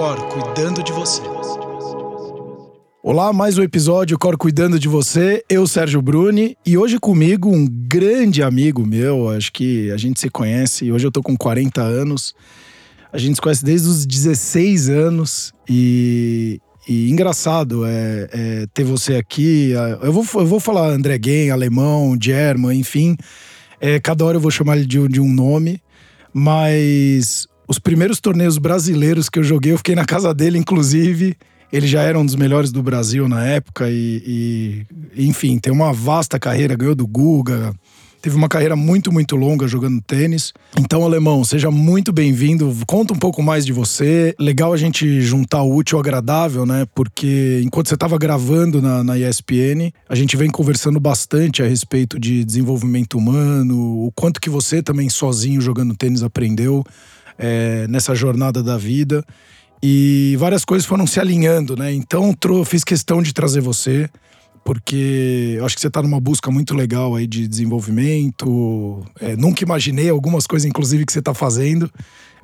Cor cuidando de você. Olá, mais um episódio Cor cuidando de você. Eu, Sérgio Bruni, e hoje comigo um grande amigo meu. Acho que a gente se conhece. Hoje eu tô com 40 anos. A gente se conhece desde os 16 anos e, e engraçado é, é, ter você aqui. Eu vou, eu vou falar André Gen, alemão, German, enfim. É, cada hora eu vou chamar ele de, de um nome. Mas os primeiros torneios brasileiros que eu joguei, eu fiquei na casa dele, inclusive. Ele já era um dos melhores do Brasil na época e, e enfim, tem uma vasta carreira, ganhou do Guga, teve uma carreira muito, muito longa jogando tênis. Então, Alemão, seja muito bem-vindo. Conta um pouco mais de você. Legal a gente juntar o útil ao agradável, né? Porque enquanto você estava gravando na, na ESPN, a gente vem conversando bastante a respeito de desenvolvimento humano, o quanto que você também sozinho jogando tênis aprendeu é, nessa jornada da vida. E várias coisas foram se alinhando, né? Então, fiz questão de trazer você, porque acho que você está numa busca muito legal aí de desenvolvimento. É, nunca imaginei algumas coisas, inclusive, que você está fazendo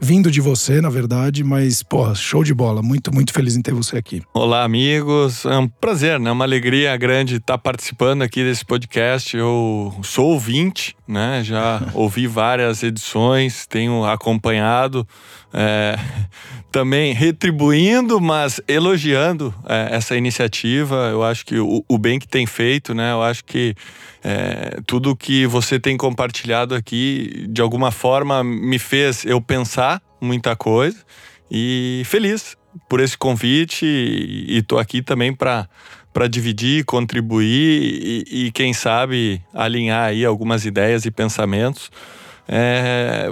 vindo de você, na verdade, mas, pô, show de bola. Muito, muito feliz em ter você aqui. Olá, amigos. É um prazer, né? Uma alegria grande estar participando aqui desse podcast. Eu sou ouvinte, né? Já ouvi várias edições, tenho acompanhado. É, também retribuindo, mas elogiando é, essa iniciativa. Eu acho que o, o, bem que tem feito, né? Eu acho que é, tudo que você tem compartilhado aqui, de alguma forma, me fez eu pensar muita coisa e feliz por esse convite e estou aqui também para para dividir, contribuir e, e, quem sabe alinhar aí algumas ideias e pensamentos. É,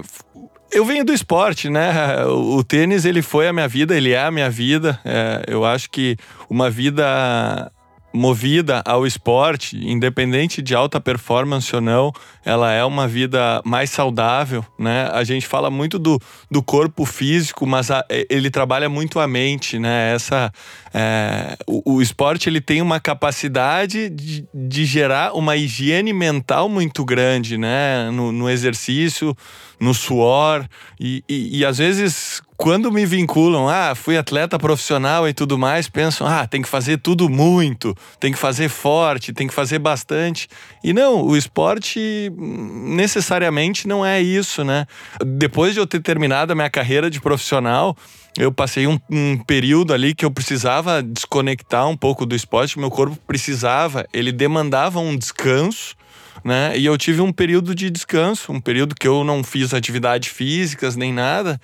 eu venho do esporte, né? O, o, tênis ele foi a minha vida, ele é a minha vida. É, eu acho que uma vida movida ao esporte, independente de alta performance ou não, ela é uma vida mais saudável, né? A gente fala muito do, do corpo físico, mas a, ele trabalha muito a mente, né? Essa, é, o, o, esporte ele tem uma capacidade de, de gerar uma higiene mental muito grande, né? No, no exercício, no suor e, e, e às vezes quando me vinculam, ah, fui atleta profissional e tudo mais, pensam, ah, tem que fazer tudo muito, tem que fazer forte, tem que fazer bastante. E não, o esporte necessariamente não é isso, né? Depois de eu ter terminado a minha carreira de profissional, eu passei um, um, período ali que eu precisava desconectar um pouco do esporte, meu corpo precisava, ele demandava um descanso. Né? E eu tive um período de descanso, um período que eu não fiz atividades físicas nem nada.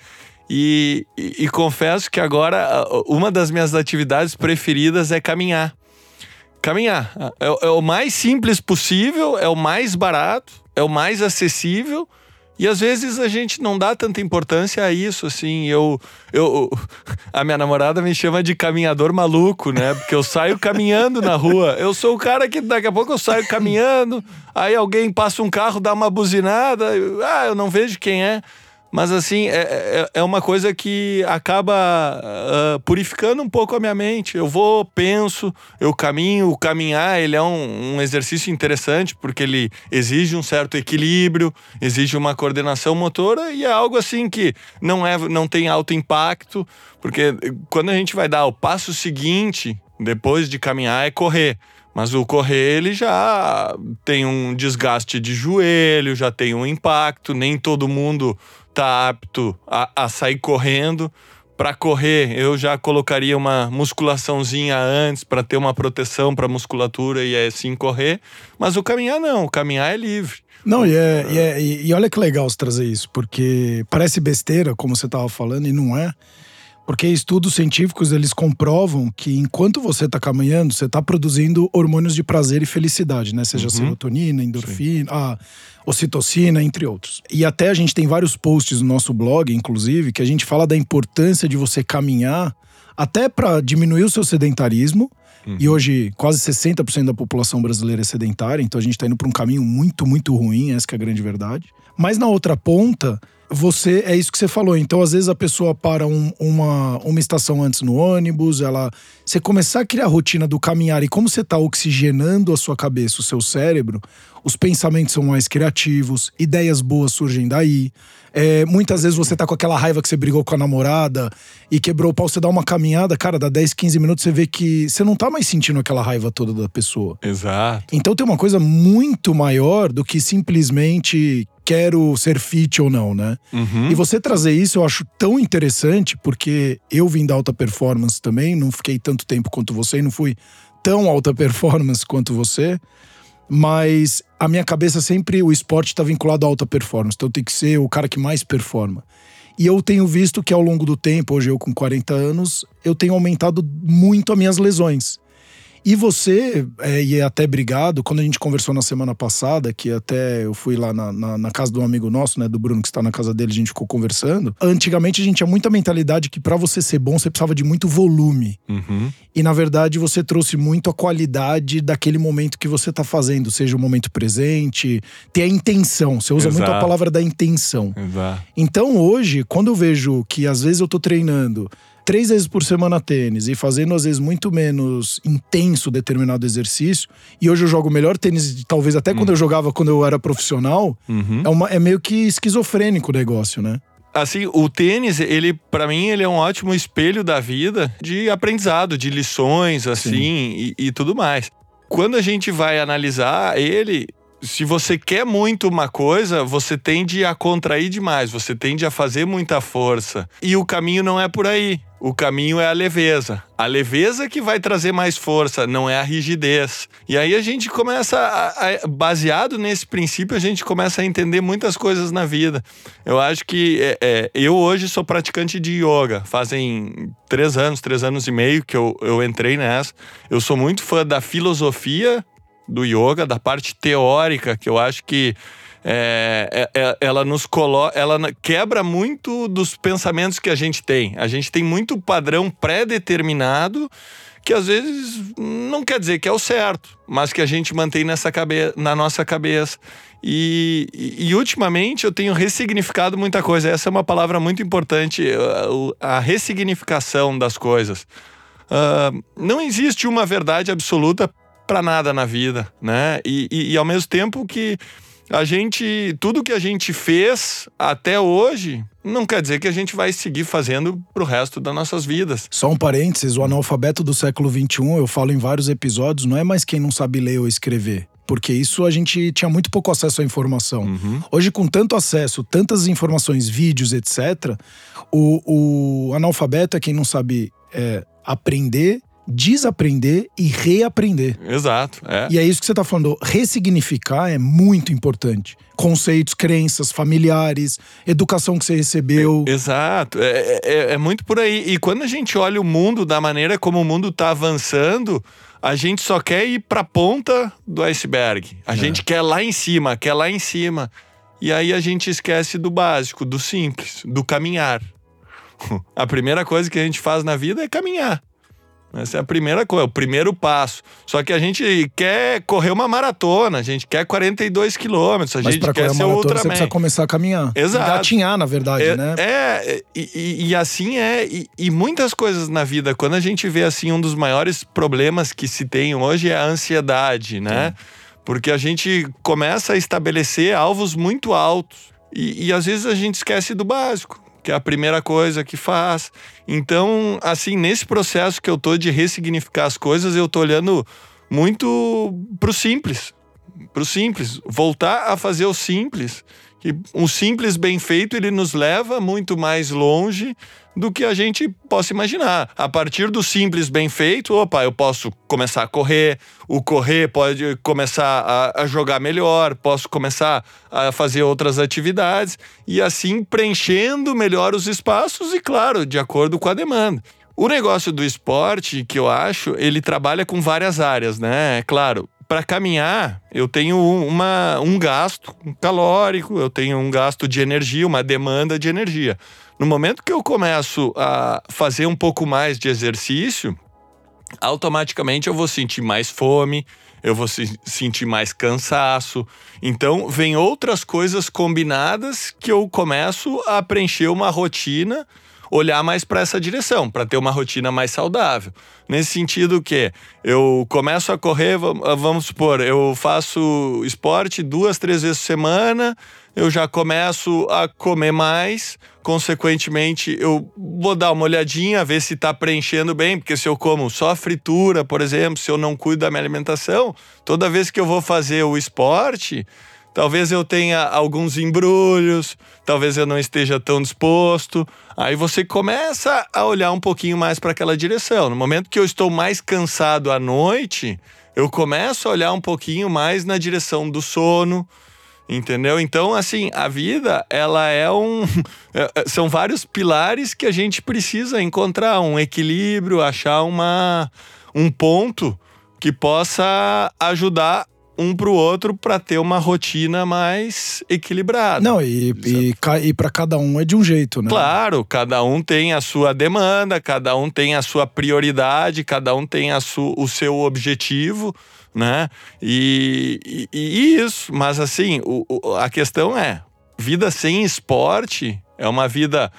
E, e, confesso que agora uma das minhas atividades preferidas é caminhar. Caminhar. É, é, o mais simples possível, é o mais barato, é o mais acessível. E às vezes a gente não dá tanta importância a isso, assim. Eu, eu, a minha namorada me chama de caminhador maluco, né? Porque eu saio caminhando na rua. Eu sou o cara que daqui a pouco eu saio caminhando, aí alguém passa um carro, dá uma buzinada, ah, eu não vejo quem é. Mas assim, é, é, é uma coisa que acaba uh, purificando um pouco a minha mente. Eu vou, penso, eu caminho. O caminhar, ele é um, um exercício interessante porque ele exige um certo equilíbrio, exige uma coordenação motora e é algo assim que não, é, não tem alto impacto, porque quando a gente vai dar o passo seguinte, depois de caminhar, é correr. Mas o correr ele já tem um desgaste de joelho, já tem um impacto, nem todo mundo tá apto a, a sair correndo. Para correr, eu já colocaria uma musculaçãozinha antes para ter uma proteção para a musculatura e assim correr. Mas o caminhar não, o caminhar é livre. Não, e, é, e, é, e olha que legal você trazer isso, porque parece besteira, como você estava falando, e não é. Porque estudos científicos eles comprovam que enquanto você está caminhando, você está produzindo hormônios de prazer e felicidade, né? Seja uhum. serotonina, endorfina, a ocitocina, entre outros. E até a gente tem vários posts no nosso blog, inclusive, que a gente fala da importância de você caminhar até para diminuir o seu sedentarismo. Uhum. E hoje quase 60% da população brasileira é sedentária, então a gente está indo para um caminho muito, muito ruim, essa é a grande verdade. Mas na outra ponta, você é isso que você falou. Então, às vezes a pessoa para um, uma, uma estação antes no ônibus, ela. Você começar a criar a rotina do caminhar e como você está oxigenando a sua cabeça, o seu cérebro, os pensamentos são mais criativos, ideias boas surgem daí. É, muitas vezes você tá com aquela raiva que você brigou com a namorada e quebrou o pau, você dá uma caminhada, cara, dá 10, 15 minutos, você vê que você não tá mais sentindo aquela raiva toda da pessoa. Exato. Então tem uma coisa muito maior do que simplesmente quero ser fit ou não, né? Uhum. E você trazer isso eu acho tão interessante, porque eu vim da alta performance também, não fiquei tanto tempo quanto você e não fui tão alta performance quanto você mas a minha cabeça sempre o esporte está vinculado à alta performance, então tem que ser o cara que mais performa. E eu tenho visto que ao longo do tempo, hoje eu com 40 anos, eu tenho aumentado muito as minhas lesões. E você, é, e é até obrigado, quando a gente conversou na semana passada, que até eu fui lá na, na, na casa de um amigo nosso, né, do Bruno, que está na casa dele, a gente ficou conversando. Antigamente a gente tinha muita mentalidade que para você ser bom, você precisava de muito volume. Uhum. E na verdade você trouxe muito a qualidade daquele momento que você tá fazendo, seja o momento presente, ter a intenção. Você usa Exato. muito a palavra da intenção. Exato. Então hoje, quando eu vejo que às vezes eu tô treinando três vezes por semana tênis e fazendo às vezes muito menos intenso determinado exercício, e hoje eu jogo melhor tênis, talvez até quando eu jogava quando eu era profissional, Uhum. é, uma, é meio que esquizofrênico o negócio, né? Assim, o tênis, ele, para mim, ele é um ótimo espelho da vida de aprendizado, de lições, assim, e, e tudo mais. Quando a gente vai analisar ele, se você quer muito uma coisa, você tende a contrair demais, você tende a fazer muita força. E o caminho não é por aí. O caminho é a leveza. A leveza que vai trazer mais força, não é a rigidez. E aí a gente começa, a, a- baseado nesse princípio, a gente começa a entender muitas coisas na vida. Eu acho que é, é, eu hoje sou praticante de yoga. Fazem três anos, três anos e meio que eu, eu entrei nessa. Eu sou muito fã da filosofia do yoga, da parte teórica, que eu acho que é, é- é- ela nos coloca, ela quebra muito dos pensamentos que a gente tem. A gente tem muito padrão pré-determinado que às vezes não quer dizer que é o certo, mas que a gente mantém nessa cabe na nossa cabeça. E, e, e ultimamente eu tenho ressignificado muita coisa. Essa é uma palavra muito importante, a, o- a ressignificação das coisas. Ah, não existe uma verdade absoluta para nada na vida, né? E, e, e ao mesmo tempo que a gente, tudo que a gente fez até hoje, não quer dizer que a gente vai seguir fazendo pro resto das nossas vidas. Só um parênteses, o analfabeto do século XXI, eu falo em vários episódios, não é mais quem não sabe ler ou escrever. Porque isso a gente tinha muito pouco acesso à informação. Uhum. Hoje, com tanto acesso, tantas informações, vídeos, etc., o, o analfabeto é quem não sabe é, aprender, desaprender e reaprender. Exato, é. E é isso que você está falando. Ressignificar é muito importante. Conceitos, crenças, familiares, educação que você recebeu. Exato, é, é, é muito por aí. E quando a gente olha o mundo da maneira como o mundo está avançando, a gente só quer ir para a ponta do iceberg. A gente quer lá em cima, quer lá em cima. E aí a gente esquece do básico, do simples, do caminhar. A primeira coisa que a gente faz na vida é caminhar. Essa é a primeira coisa, o primeiro passo. Só que a gente quer correr uma maratona, a gente quer 42 quilômetros, a Mas gente quer ser maratona, você precisa começar a caminhar. Exato. Engatinhar, na verdade, É, né? é, e, e- assim é. E, e muitas coisas na vida, quando a gente vê assim, um dos maiores problemas que se tem hoje é a ansiedade, né? Porque a gente começa a estabelecer alvos muito altos. E, e às vezes a gente esquece do básico, que é a primeira coisa que faz. Então, assim, nesse processo que eu tô de ressignificar as coisas, eu tô olhando muito pro simples. Pro simples. Voltar a fazer o simples. Que um simples bem feito, ele nos leva muito mais longe do que a gente possa imaginar. A partir do simples bem feito, opa, eu posso começar a correr, o correr pode começar a, a jogar melhor, posso começar a fazer outras atividades e assim preenchendo melhor os espaços e, claro, de acordo com a demanda. O negócio do esporte, que eu acho, ele trabalha com várias áreas, né? É claro, para caminhar, eu tenho uma, um gasto calórico, eu tenho um gasto de energia, uma demanda de energia. No momento que eu começo a fazer um pouco mais de exercício, automaticamente eu vou sentir mais fome, eu vou se sentir mais cansaço. Então, vem outras coisas combinadas que eu começo a preencher uma rotina, olhar mais para essa direção, para ter uma rotina mais saudável. Nesse sentido que eu começo a correr, vamos supor, eu faço esporte duas, três vezes por semana, eu já começo a comer mais, consequentemente eu vou dar uma olhadinha, ver se está preenchendo bem, porque se eu como só fritura, por exemplo, se eu não cuido da minha alimentação, toda vez que eu vou fazer o esporte, talvez eu tenha alguns embrulhos, talvez eu não esteja tão disposto. Aí você começa a olhar um pouquinho mais para aquela direção. No momento que eu estou mais cansado à noite, eu começo a olhar um pouquinho mais na direção do sono, Entendeu? Então, assim, a vida, ela é um. É, é, são vários pilares que a gente precisa encontrar um equilíbrio, achar uma, um ponto que possa ajudar um para o outro para ter uma rotina mais equilibrada. Não, e, e, e para cada um é de um jeito, né? Claro, cada um tem a sua demanda, cada um tem a sua prioridade, cada um tem a su, o seu objetivo né? E, e, e isso, mas assim, o, o, a questão é: vida sem esporte é uma vida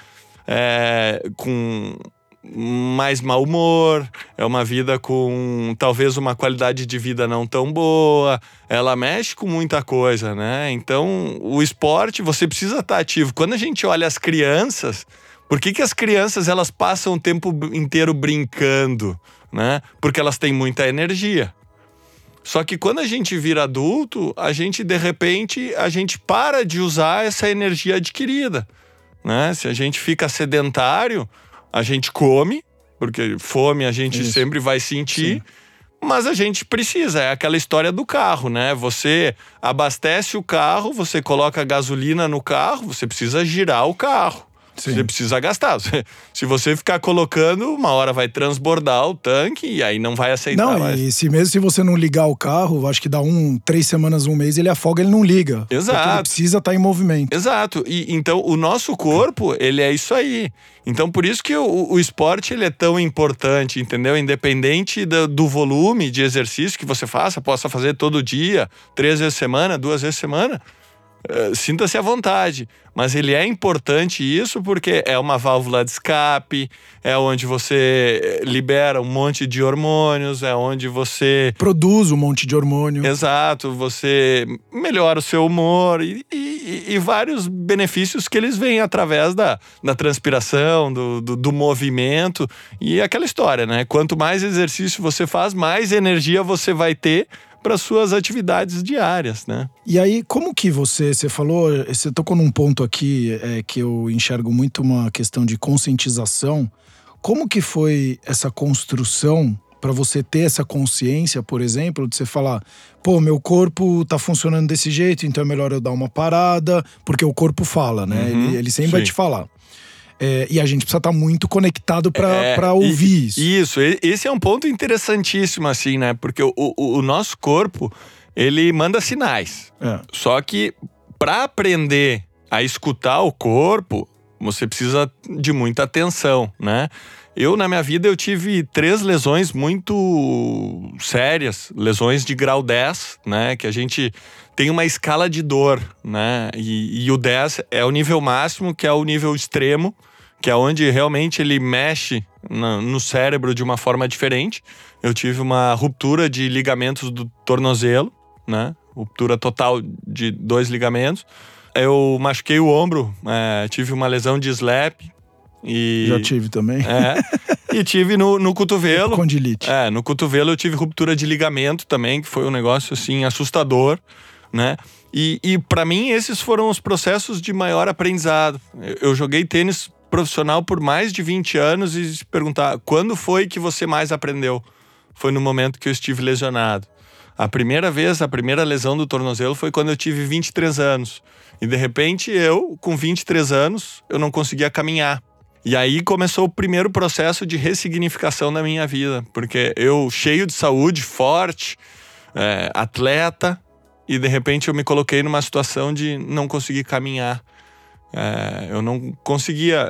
é, com mais mau humor, é uma vida com talvez uma qualidade de vida não tão boa, ela mexe com muita coisa, né? Então, o esporte, você precisa estar ativo. Quando a gente olha as crianças, por que, que as crianças elas passam o tempo inteiro brincando, né? Porque elas têm muita energia. Só que quando a gente vira adulto, a gente de repente a gente para de usar essa energia adquirida, né? Se a gente fica sedentário, a gente come, porque fome a gente Isso. sempre vai sentir. Sim. Mas a gente precisa, é aquela história do carro, né? Você abastece o carro, você coloca gasolina no carro, você precisa girar o carro. Sim. Você precisa gastar. Se você ficar colocando, uma hora vai transbordar o tanque e aí não vai aceitar não, mais. E se mesmo se você não ligar o carro, acho que dá um, três semanas, um mês, ele afoga, ele não liga. Exato. Ele precisa estar tá em movimento. Exato. E então o nosso corpo, ele é isso aí. Então por isso que o, o esporte ele é tão importante, entendeu? Independente do, do volume de exercício que você faça, possa fazer todo dia, três vezes semana, duas vezes semana sinta-se à vontade. Mas ele é importante isso porque é uma válvula de escape, é onde você eh, libera um monte de hormônios, é onde você. Produz um monte de hormônio. Exato, você melhora o seu humor e, e, e vários benefícios que eles vêm através da, da transpiração, do, do, do movimento e aquela história, né? Quanto mais exercício você faz, mais energia você vai ter para suas atividades diárias, né? E aí, como que você, você falou, você tocou num ponto aqui é, que eu enxergo muito uma questão de conscientização. Como que foi essa construção para você ter essa consciência, por exemplo, de você falar, pô, meu corpo tá funcionando desse jeito, então é melhor eu dar uma parada, porque o corpo fala, né? Uhum, ele, ele sempre sim. vai te falar. É, e a gente precisa estar tá muito conectado para é, ouvir isso. Isso, esse é um ponto interessantíssimo, assim, né? Porque o, o, o nosso corpo, ele manda sinais. É. Só que para aprender a escutar o corpo, você precisa de muita atenção, né? Eu, na minha vida, eu tive três lesões muito sérias, lesões de grau 10, né? Que a gente tem uma escala de dor, né? E, e o 10 é o nível máximo, que é o nível extremo que é onde realmente ele mexe na, no cérebro de uma forma diferente. Eu tive uma ruptura de ligamentos do tornozelo, né? Ruptura total de dois ligamentos. Eu machuquei o ombro, é, tive uma lesão de slap. E, Já tive também. É, e tive no, no cotovelo. Condilite. É, no cotovelo eu tive ruptura de ligamento também, que foi um negócio assim assustador, né? E, e para mim esses foram os processos de maior aprendizado. Eu, eu joguei tênis profissional por mais de 20 anos e se perguntar quando foi que você mais aprendeu? Foi no momento que eu estive lesionado. A primeira vez, a primeira lesão do tornozelo foi quando eu tive 23 anos. E de repente eu, com 23 anos, eu não conseguia caminhar. E aí começou o primeiro processo de ressignificação da minha vida, porque eu, cheio de saúde, forte, é, atleta, e de repente eu me coloquei numa situação de não conseguir caminhar. É, eu não conseguia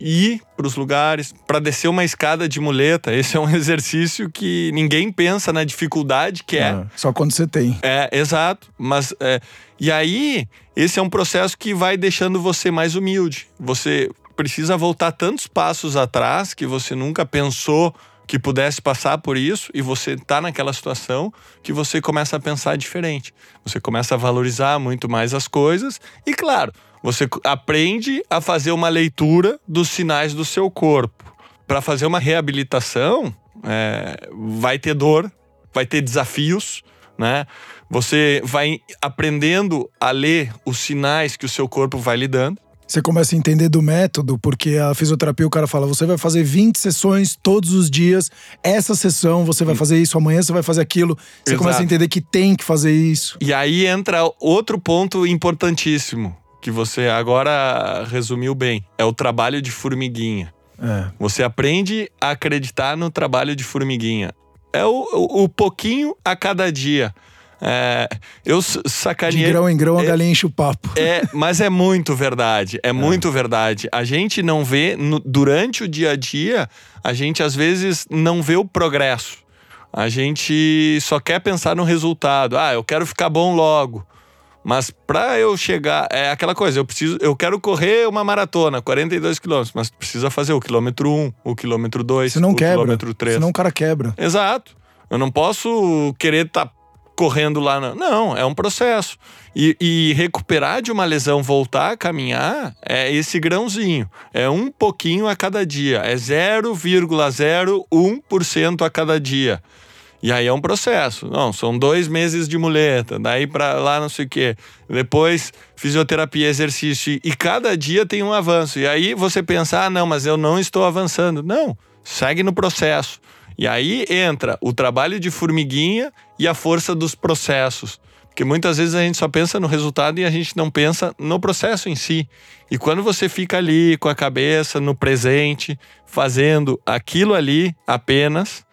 ir para os lugares para descer uma escada de muleta. Esse é um exercício que ninguém pensa na dificuldade que é. é só quando você tem. É, exato. Mas é, e aí esse é um processo que vai deixando você mais humilde. Você precisa voltar tantos passos atrás que você nunca pensou que pudesse passar por isso e você está naquela situação que você começa a pensar diferente. Você começa a valorizar muito mais as coisas e, claro, você aprende a fazer uma leitura dos sinais do seu corpo. Para fazer uma reabilitação, é, vai ter dor, vai ter desafios, né? Você vai aprendendo a ler os sinais que o seu corpo vai lhe dando. Você começa a entender do método, porque a fisioterapia o cara fala: você vai fazer 20 sessões todos os dias, essa sessão, você vai fazer isso, amanhã você vai fazer aquilo. Você Exato. começa a entender que tem que fazer isso. E aí entra outro ponto importantíssimo que você agora resumiu bem. É o trabalho de formiguinha. É. Você aprende a acreditar no trabalho de formiguinha. É o, o, o pouquinho a cada dia. É, eu sacaneei. De grão em grão a é, galinha enche o papo. É, mas é muito verdade. É, é. muito verdade. A gente não vê, no, durante o dia a dia, a gente às vezes não vê o progresso. A gente só quer pensar no resultado. Ah, eu quero ficar bom logo. Mas para eu chegar, é aquela coisa, eu preciso, eu quero correr uma maratona, 42 quilômetros, mas precisa fazer o quilômetro 1, o quilômetro 2, o quebra, quilômetro 3. Senão o cara quebra. Exato. Eu não posso querer estar tá correndo lá. Na... Não, é um processo. E, e, recuperar de uma lesão, voltar a caminhar, é esse grãozinho. É um pouquinho a cada dia. É 0,01% a cada dia. E aí é um processo. Não, são dois meses de muleta, daí para lá não sei o quê. Depois fisioterapia, exercício. E cada dia tem um avanço. E aí você pensa, ah, não, mas eu não estou avançando. Não, segue no processo. E aí entra o trabalho de formiguinha e a força dos processos. Porque muitas vezes a gente só pensa no resultado e a gente não pensa no processo em si. E quando você fica ali com a cabeça no presente, fazendo aquilo ali apenas,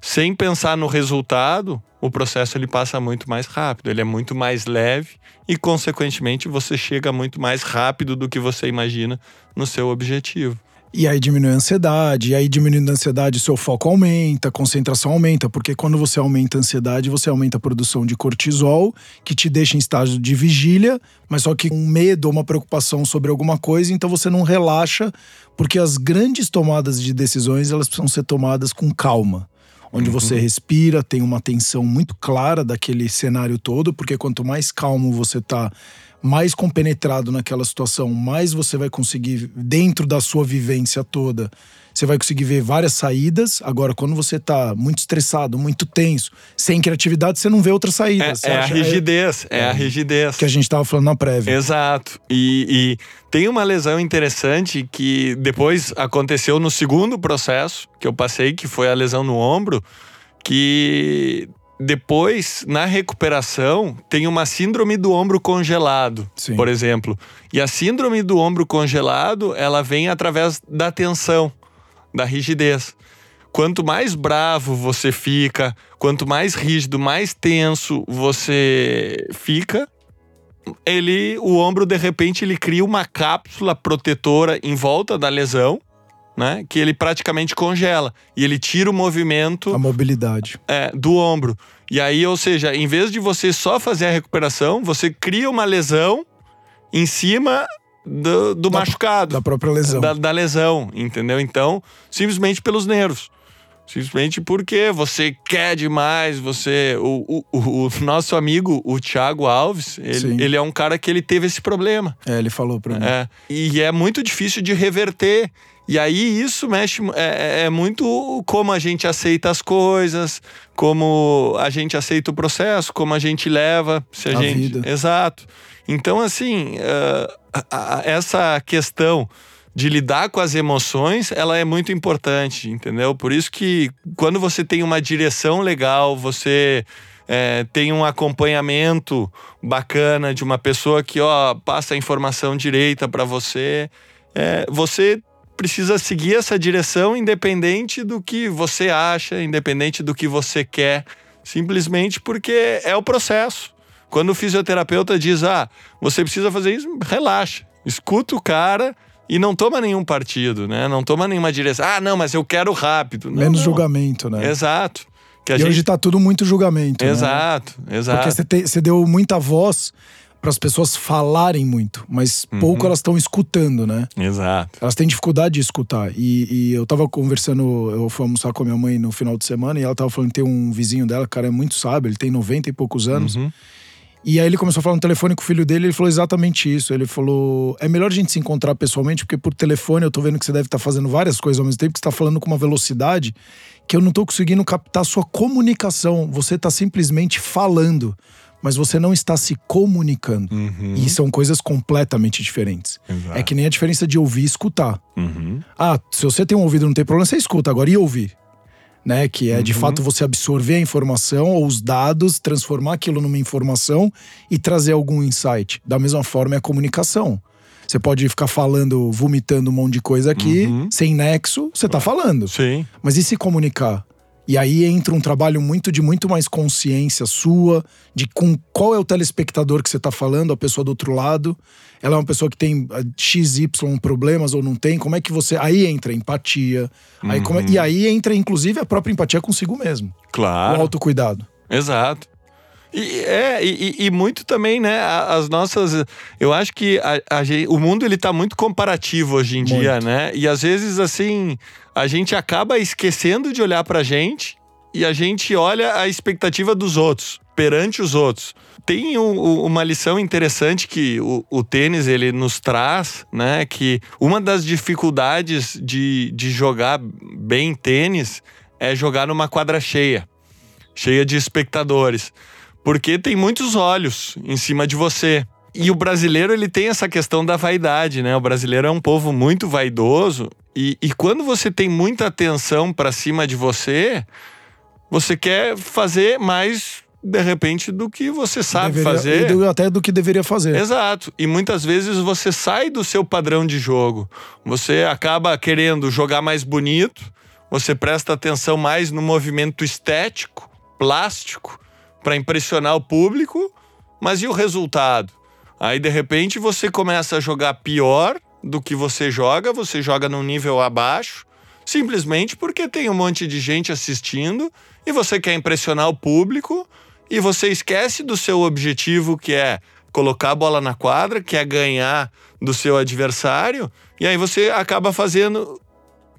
sem pensar no resultado, o processo ele passa muito mais rápido, ele é muito mais leve e, consequentemente, você chega muito mais rápido do que você imagina no seu objetivo. E aí diminui a ansiedade, e aí diminuindo a ansiedade, seu foco aumenta, a concentração aumenta, porque quando você aumenta a ansiedade, você aumenta a produção de cortisol, que te deixa em estágio de vigília, mas só que um medo ou uma preocupação sobre alguma coisa, então você não relaxa, porque as grandes tomadas de decisões, elas precisam ser tomadas com calma onde uhum. você respira, tem uma atenção muito clara daquele cenário todo, porque quanto mais calmo você tá, mais compenetrado naquela situação, mais você vai conseguir, dentro da sua vivência toda, você vai conseguir ver várias saídas. Agora, quando você tá muito estressado, muito tenso, sem criatividade, você não vê outra saída. É, é a rigidez, é, é, a rigidez. Que a gente tava falando na prévia. Exato. E, e tem uma lesão interessante que depois aconteceu no segundo processo que eu passei, que foi a lesão no ombro, que depois, na recuperação, tem uma síndrome do ombro congelado, Sim. por exemplo. E a síndrome do ombro congelado, ela vem através da tensão da rigidez. Quanto mais bravo você fica, quanto mais rígido, mais tenso você fica, ele, o ombro de repente ele cria uma cápsula protetora em volta da lesão, né? Que ele praticamente congela e ele tira o movimento, a mobilidade, é, do ombro. E aí, ou seja, em vez de você só fazer a recuperação, você cria uma lesão em cima do, do da, machucado. Da própria lesão. Da, da, lesão, entendeu? Então, simplesmente pelos nervos. Simplesmente porque você quer demais, você. O, o, o nosso amigo, o Thiago Alves, ele, ele, é um cara que ele teve esse problema. É, ele falou pra mim. É, e é muito difícil de reverter. E aí isso mexe. É, é, é muito como a gente aceita as coisas, como a gente aceita o processo, como a gente leva. Se a, a gente. Vida. Exato. Então, assim, uh, essa questão de lidar com as emoções, ela é muito importante, entendeu? Por isso que quando você tem uma direção legal, você é, tem um acompanhamento bacana de uma pessoa que ó, passa a informação direita para você, é, você precisa seguir essa direção independente do que você acha, independente do que você quer, simplesmente porque é o processo. Quando o fisioterapeuta diz, ah, você precisa fazer isso, relaxa. Escuta o cara e não toma nenhum partido, né? Não toma nenhuma direção. Ah, não, mas eu quero rápido. Não, Menos não. julgamento, né? Exato. Que a e gente... hoje tá tudo muito julgamento. Exato, né? exato. Porque você, deu muita voz para as pessoas falarem muito, mas uhum. pouco elas estão escutando, né? Exato. Elas têm dificuldade de escutar. E, e, eu tava conversando, eu fui almoçar com a minha mãe no final de semana e ela tava falando que tem um vizinho dela, cara, é muito sábio, ele tem 90 e poucos anos. Uhum. E aí ele começou a falar no telefone com o filho dele, ele falou exatamente isso. Ele falou: é melhor a gente se encontrar pessoalmente, porque por telefone eu tô vendo que você deve estar tá fazendo várias coisas ao mesmo tempo, que você tá falando com uma velocidade que eu não tô conseguindo captar a sua comunicação. Você tá simplesmente falando, mas você não está se comunicando. Uhum. E são coisas completamente diferentes. Exato. É que nem a diferença de ouvir e escutar. Uhum. Ah, se você tem um ouvido não tem problema, você escuta. Agora, e ouvir? Né? Que é uhum. de fato você absorver a informação ou os dados, transformar aquilo numa informação e trazer algum insight. Da mesma forma é a comunicação. Você pode ficar falando, vomitando um monte de coisa aqui, uhum. sem nexo, você tá falando. Sim. Mas e se comunicar? E aí entra um trabalho muito de muito mais consciência sua, de com qual é o telespectador que você está falando, a pessoa do outro lado. Ela é uma pessoa que tem ah, XY problemas ou não tem. Como é que você. Aí entra empatia. Aí é... E uhum. aí entra, inclusive, a própria empatia consigo mesmo. Claro. O autocuidado. Exato. E, é, e, e, muito também, né? As nossas. Eu acho que a, a, o mundo ele tá muito comparativo hoje em muito. dia, né? E às vezes, assim, a gente acaba esquecendo de olhar pra gente e a gente olha a expectativa dos outros, perante os outros. Tem um, uma lição interessante que o, o, tênis ele nos traz, né? Que uma das dificuldades de, de jogar bem tênis é jogar numa quadra cheia, cheia de espectadores porque tem muitos olhos em cima de você. E o brasileiro ele tem essa questão da vaidade, né? O brasileiro é um povo muito vaidoso e, e quando você tem muita atenção para cima de você, você quer fazer mais de repente do que você sabe deveria, fazer. Até do que deveria fazer. Exato. E muitas vezes você sai do seu padrão de jogo. Você acaba querendo jogar mais bonito, você presta atenção mais no movimento estético, plástico para impressionar o público, mas e o resultado? Aí de repente você começa a jogar pior do que você joga, você joga num nível abaixo, simplesmente porque tem um monte de gente assistindo e você quer impressionar o público e você esquece do seu objetivo que é colocar a bola na quadra, que é ganhar do seu adversário, e aí você acaba fazendo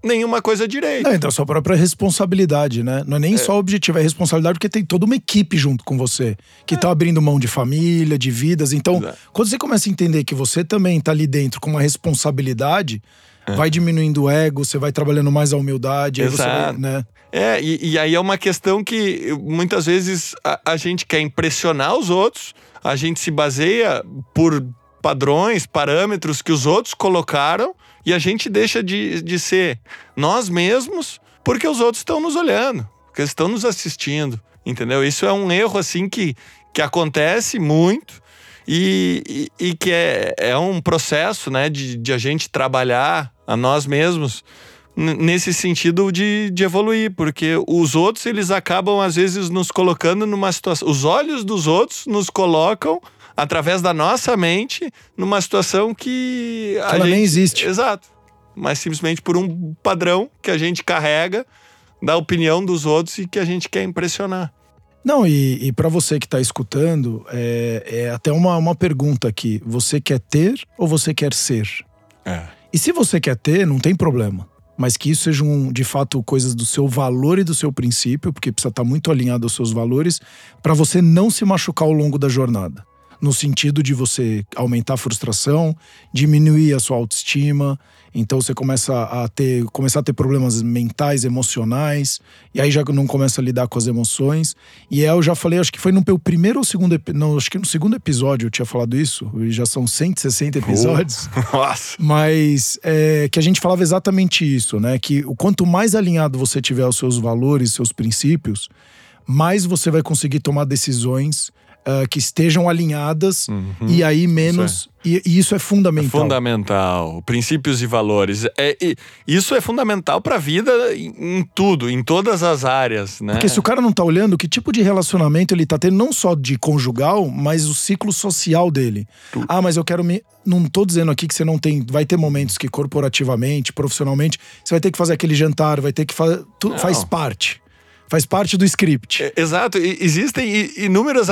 nenhuma coisa direito. Não, então a sua própria responsabilidade, né? Não é nem é. só o objetivo, é responsabilidade porque tem toda uma equipe junto com você que é. tá abrindo mão de família, de vidas. Então, Exato. quando você começa a entender que você também tá ali dentro com uma responsabilidade, é. vai diminuindo o ego, você vai trabalhando mais a humildade, Exato. Vai, né? É, e, e, aí é uma questão que muitas vezes a, a gente quer impressionar os outros, a gente se baseia por padrões, parâmetros que os outros colocaram e a gente deixa de, de ser nós mesmos porque os outros estão nos olhando, porque estão nos assistindo, entendeu? Isso é um erro assim que, que acontece muito e, e, e que é, é um processo né, de, de a gente trabalhar a nós mesmos nesse sentido de, de evoluir, porque os outros eles acabam às vezes nos colocando numa situação, os olhos dos outros nos colocam através da nossa mente numa situação que. que ela gente, nem existe. Exato. Mas simplesmente por um padrão que a gente carrega da opinião dos outros e que a gente quer impressionar. Não, e, e para você que está escutando, é, é, até uma, uma pergunta aqui. Você quer ter ou você quer ser? É. E se você quer ter, não tem problema. Mas que isso sejam, de fato, coisas do seu valor e do seu princípio, porque precisa estar tá muito alinhado aos seus valores, para você não se machucar ao longo da jornada no sentido de você aumentar a frustração, diminuir a sua autoestima. Então você começa a ter, começar a ter problemas mentais, emocionais, e aí já não começa a lidar com as emoções. E eu já falei, acho que foi no meu primeiro ou segundo, não, acho que no segundo episódio eu tinha falado isso, e já são 160 episódios. Nossa. Mas é, que a gente falava exatamente isso, né? Que o quanto mais alinhado você tiver aos seus valores, seus princípios, mais você vai conseguir tomar decisões uh, que estejam alinhadas Uhum. e aí menos. E, e isso é fundamental. Fundamental. Princípios e valores. É, e isso é fundamental para a vida em, em tudo, em todas as áreas, né? Porque se o cara não tá olhando que tipo de relacionamento ele tá tendo, não só de conjugal, mas o ciclo social dele. Ah, mas eu quero me. Não tô dizendo aqui que você não tem. Vai ter momentos que corporativamente, profissionalmente, você vai ter que fazer aquele jantar, vai ter que fazer. Não. Faz parte. Faz parte do script. É, Exato, E- existem inúmeros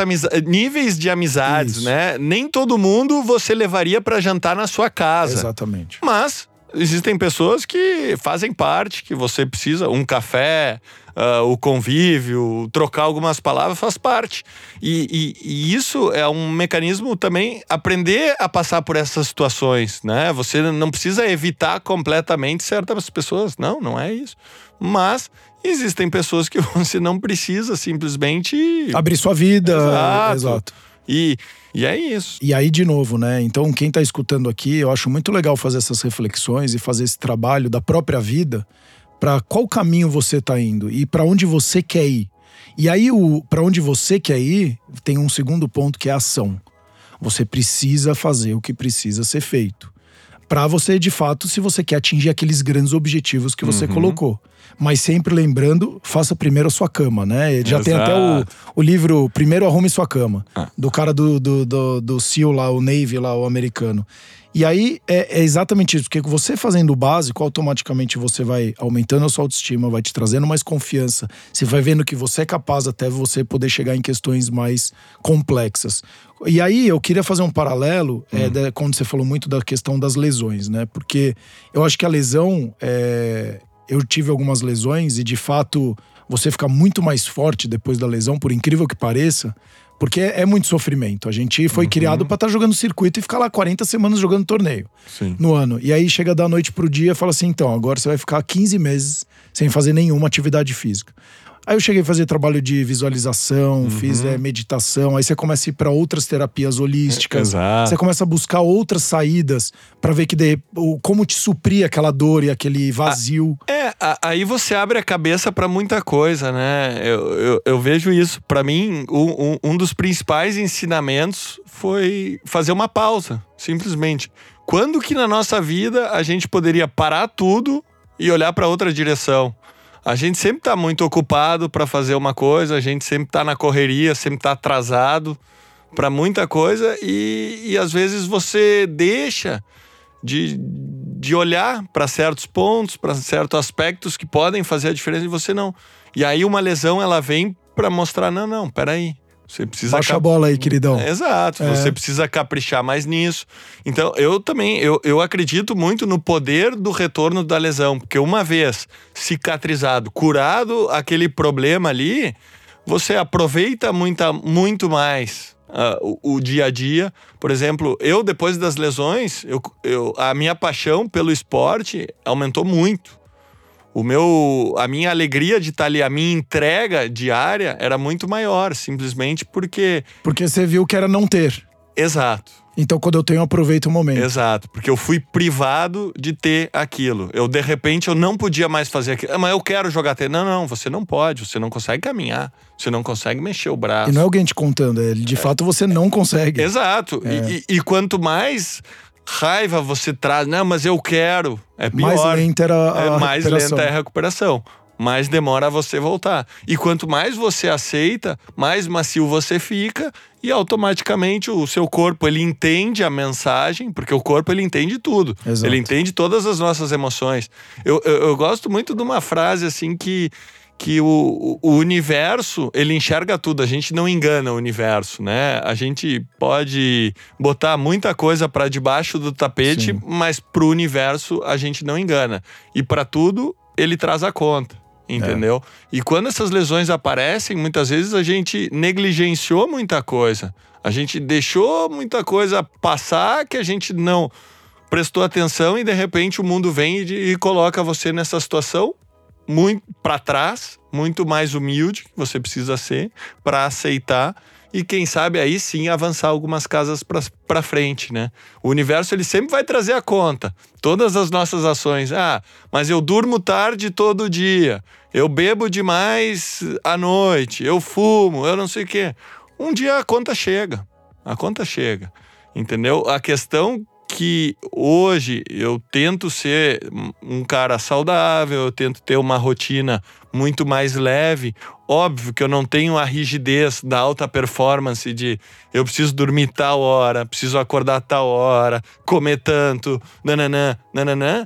níveis de amizades, Isso. né? Nem todo mundo você levaria para jantar na sua casa. Exatamente. Mas existem pessoas que fazem parte, que você precisa, um café, ah, o convívio, trocar algumas palavras faz parte. E, e- e isso é um mecanismo também aprender a passar por essas situações, né? Você não precisa evitar completamente certas pessoas, não, não é isso. Mas existem pessoas que você não precisa simplesmente Abrir sua vida. Exato. Exato. e e é isso. E aí, de novo, né? Então, quem tá escutando aqui, eu acho muito legal fazer essas reflexões e fazer esse trabalho da própria vida para qual caminho você tá indo e para onde você quer ir. E aí, para onde você quer ir, tem um segundo ponto que é a ação. Você precisa fazer o que precisa ser feito. Para você, de fato, se você quer atingir aqueles grandes objetivos que você colocou. Mas sempre lembrando, faça primeiro a sua cama, né? Já tem até o, Exato. o livro Primeiro Arrume Sua Cama, do cara do, do, do, do SEAL lá, o Navy lá, o americano. E aí é, é exatamente isso, porque você fazendo o básico, automaticamente você vai aumentando a sua autoestima, vai te trazendo mais confiança. Você vai vendo que você é capaz até você poder chegar em questões mais complexas. E aí eu queria fazer um paralelo, é, da- quando você falou muito da questão das lesões, né? Porque eu acho que a lesão, é, eu tive algumas lesões e de fato você fica muito mais forte depois da lesão, por incrível que pareça, porque é, é muito sofrimento. A gente foi criado pra estar jogando circuito e ficar lá 40 semanas jogando torneio Sim. no ano. E aí chega da noite pro dia e fala assim: então, agora você vai ficar 15 meses sem fazer nenhuma atividade física. Aí eu cheguei a fazer trabalho de visualização, Uhum. fiz é, meditação, aí você começa a ir para outras terapias holísticas. Você começa a buscar outras saídas para ver que de, como te suprir aquela dor e aquele vazio. É, a- aí você abre a cabeça pra muita coisa, né? Eu, eu, eu vejo isso. Pra mim, um, um- dos principais ensinamentos foi fazer uma pausa, simplesmente. Quando que na nossa vida a gente poderia parar tudo e olhar pra outra direção? A gente sempre tá muito ocupado pra fazer uma coisa, a gente sempre tá na correria, sempre tá atrasado pra muita coisa e, e às vezes você deixa de, de olhar para certos pontos, para certos aspectos que podem fazer a diferença e você não. E aí uma lesão ela vem para mostrar não, não, peraí. Você precisa Baixa a cap- bola aí, queridão. Exato, É. você precisa caprichar mais nisso. Então, eu também, eu, eu acredito muito no poder do retorno da lesão, porque uma vez cicatrizado, curado aquele problema ali, você aproveita muita, muito mais ah, o, o dia a dia. Por exemplo, eu depois das lesões, eu, eu, a minha paixão pelo esporte aumentou muito. O meu, a minha alegria de estar ali, a minha entrega diária era muito maior, simplesmente porque Porque você viu que era não ter. Exato, Então quando eu tenho, eu aproveito o momento. exato. Porque eu fui privado de ter aquilo. Eu, de repente, eu não podia mais fazer aquilo. Ah, mas eu quero jogar tênis. Não, não, você não pode. Você não consegue caminhar. Você não consegue mexer o braço. E não é alguém te contando, é, de fato você não consegue. Exato. E- E, e quanto mais raiva você traz, não, mas eu quero, é pior. Mais lenta era a é mais recuperação. lenta é a recuperação. Mais demora a você voltar. E quanto mais você aceita, mais macio você fica e automaticamente o seu corpo ele entende a mensagem, porque o corpo ele entende tudo. Exato. Ele entende todas as nossas emoções. Eu, eu, eu gosto muito de uma frase assim que que o, o universo ele enxerga tudo, a gente não engana o universo, né? A gente pode botar muita coisa para debaixo do tapete, Sim. mas pro universo a gente não engana. E para tudo ele traz a conta, entendeu? E quando essas lesões aparecem, muitas vezes a gente negligenciou muita coisa. A gente deixou muita coisa passar que a gente não prestou atenção e de repente o mundo vem e, e coloca você nessa situação muito para trás, muito mais humilde que você precisa ser para aceitar e quem sabe aí sim avançar algumas casas para frente, né? O universo ele sempre vai trazer a conta. Todas as nossas ações. Ah, mas eu durmo tarde todo dia. Eu bebo demais à noite. Eu fumo. Eu não sei o quê. um dia a conta chega. A conta chega. Entendeu? A questão que hoje eu tento ser um cara saudável, eu tento ter uma rotina muito mais leve. Óbvio que eu não tenho a rigidez da alta performance de eu preciso dormir tal hora, preciso acordar tal hora, comer tanto, nananã, nananã.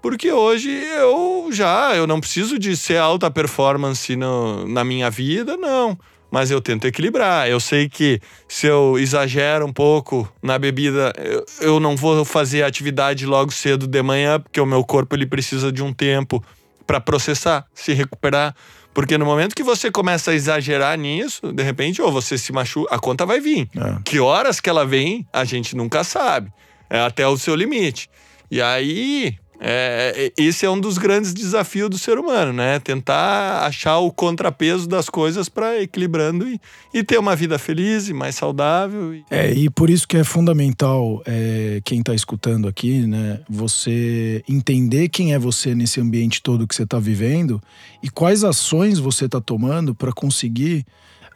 Porque hoje eu já, eu não preciso de ser alta performance no, na minha vida, não mas eu tento equilibrar. Eu sei que se eu exagero um pouco na bebida, eu, eu não vou fazer atividade logo cedo de manhã, porque o meu corpo ele precisa de um tempo para processar, se recuperar. Porque no momento que você começa a exagerar nisso, de repente, ou você se machuca, a conta vai vir. É. Que horas que ela vem, a gente nunca sabe. É até o seu limite. E aí, é, é, esse é um dos grandes desafios do ser humano, né? Tentar achar o contrapeso das coisas para equilibrando e, e, ter uma vida feliz e mais saudável. É, e por isso que é fundamental é, quem está escutando aqui, né? Você entender quem é você nesse ambiente todo que você está vivendo e quais ações você está tomando para conseguir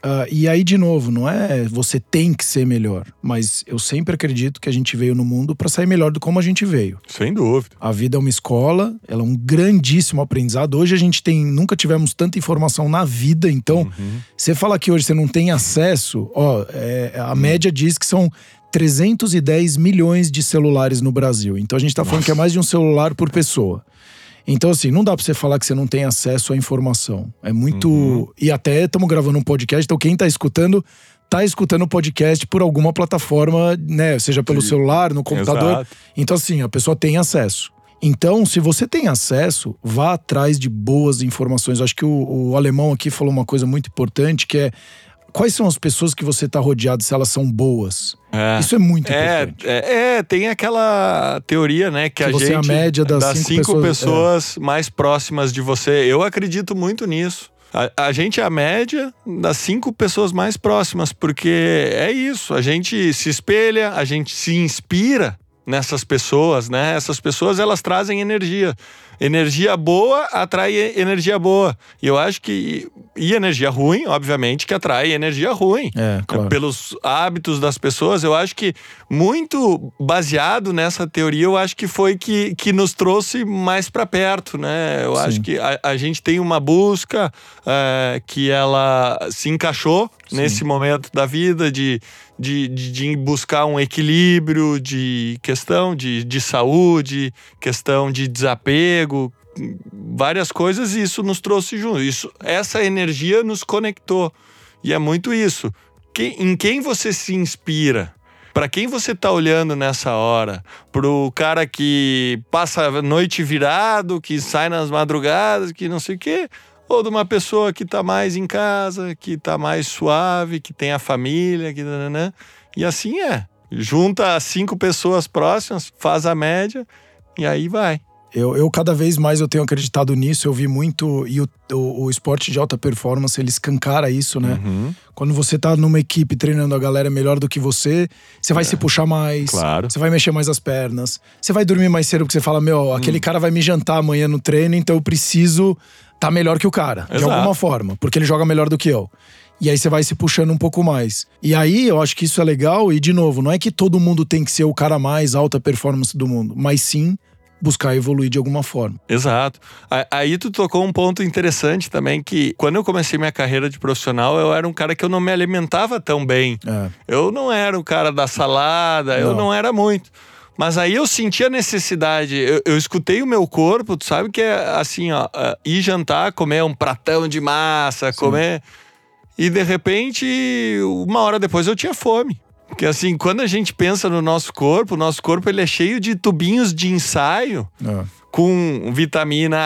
Uh, e aí, de novo, não é você tem que ser melhor, mas eu sempre acredito que a gente veio no mundo para sair melhor do como a gente veio. Sem dúvida. A vida é uma escola, ela é um grandíssimo aprendizado. Hoje a gente tem, nunca tivemos tanta informação na vida, então, uhum. você fala que hoje você não tem acesso, ó, é, a uhum. média diz que são 310 milhões de celulares no Brasil. Então a gente tá falando que é mais de um celular por pessoa. Então, assim, não dá pra você falar que você não tem acesso à informação. É muito. Uhum. E até estamos gravando um podcast, então quem tá escutando tá escutando o podcast por alguma plataforma, né? Seja pelo Sim. celular, no computador. Exato. Então, assim, a pessoa tem acesso. Então, se você tem acesso, vá atrás de boas informações. Acho que o, o alemão aqui falou uma coisa muito importante que é quais são as pessoas que você está rodeado, se elas são boas. É. Isso é muito é, importante. É, é, tem aquela teoria, né, que, que a gente é a média das, das cinco, cinco, pessoas, pessoas é. mais próximas de você. Eu acredito muito nisso. A, a, gente é a média das cinco pessoas mais próximas, porque é isso. A gente se espelha, a gente se inspira nessas pessoas, né? Essas pessoas elas trazem energia. Energia boa atrai energia boa. E eu acho que. E energia ruim, obviamente, que atrai energia ruim. É, claro. Pelos hábitos das pessoas, eu acho que muito baseado nessa teoria, eu acho que foi que, que nos trouxe mais para perto, né? Eu Sim. acho que a, a, gente tem uma busca é, que ela se encaixou Sim. nesse momento da vida de, de, de, de, buscar um equilíbrio de questão de, de saúde, questão de desapego, várias coisas, e isso nos trouxe junto. Isso, essa energia nos conectou. E é muito isso. Que, em quem você se inspira? Para quem você está olhando nessa hora? Para o cara que passa a noite virado, que sai nas madrugadas, que não sei o quê? Ou de uma pessoa que está mais em casa, que está mais suave, que tem a família, que nananã. e assim é. Junta cinco pessoas próximas, faz a média e aí vai. Eu, eu cada vez mais eu tenho acreditado nisso. Eu vi muito e o, o, o esporte de alta performance ele escancara isso, né? Uhum. Quando você tá numa equipe treinando a galera melhor do que você, você vai é. se puxar mais, claro. você vai mexer mais as pernas, você vai dormir mais cedo porque você fala meu, aquele hum. cara vai me jantar amanhã no treino, então eu preciso tá melhor que o cara, Exato. de alguma forma, porque ele joga melhor do que eu. E aí você vai se puxando um pouco mais. E aí eu acho que isso é legal, e de novo, não é que todo mundo tem que ser o cara mais alta performance do mundo, mas sim buscar evoluir de alguma forma. Exato. Aí tu tocou um ponto interessante também que quando eu comecei minha carreira de profissional, eu era um cara que eu não me alimentava tão bem. É. Eu não era o cara da salada, não. eu não era muito. Mas aí eu senti a necessidade, eu, eu, escutei o meu corpo, tu sabe que é assim, ó, uh, ir jantar, comer um pratão de massa, Sim. comer. E de repente, uma hora depois eu tinha fome. Porque assim, quando a gente pensa no nosso corpo, o nosso corpo ele é cheio de tubinhos de ensaio. É com vitamina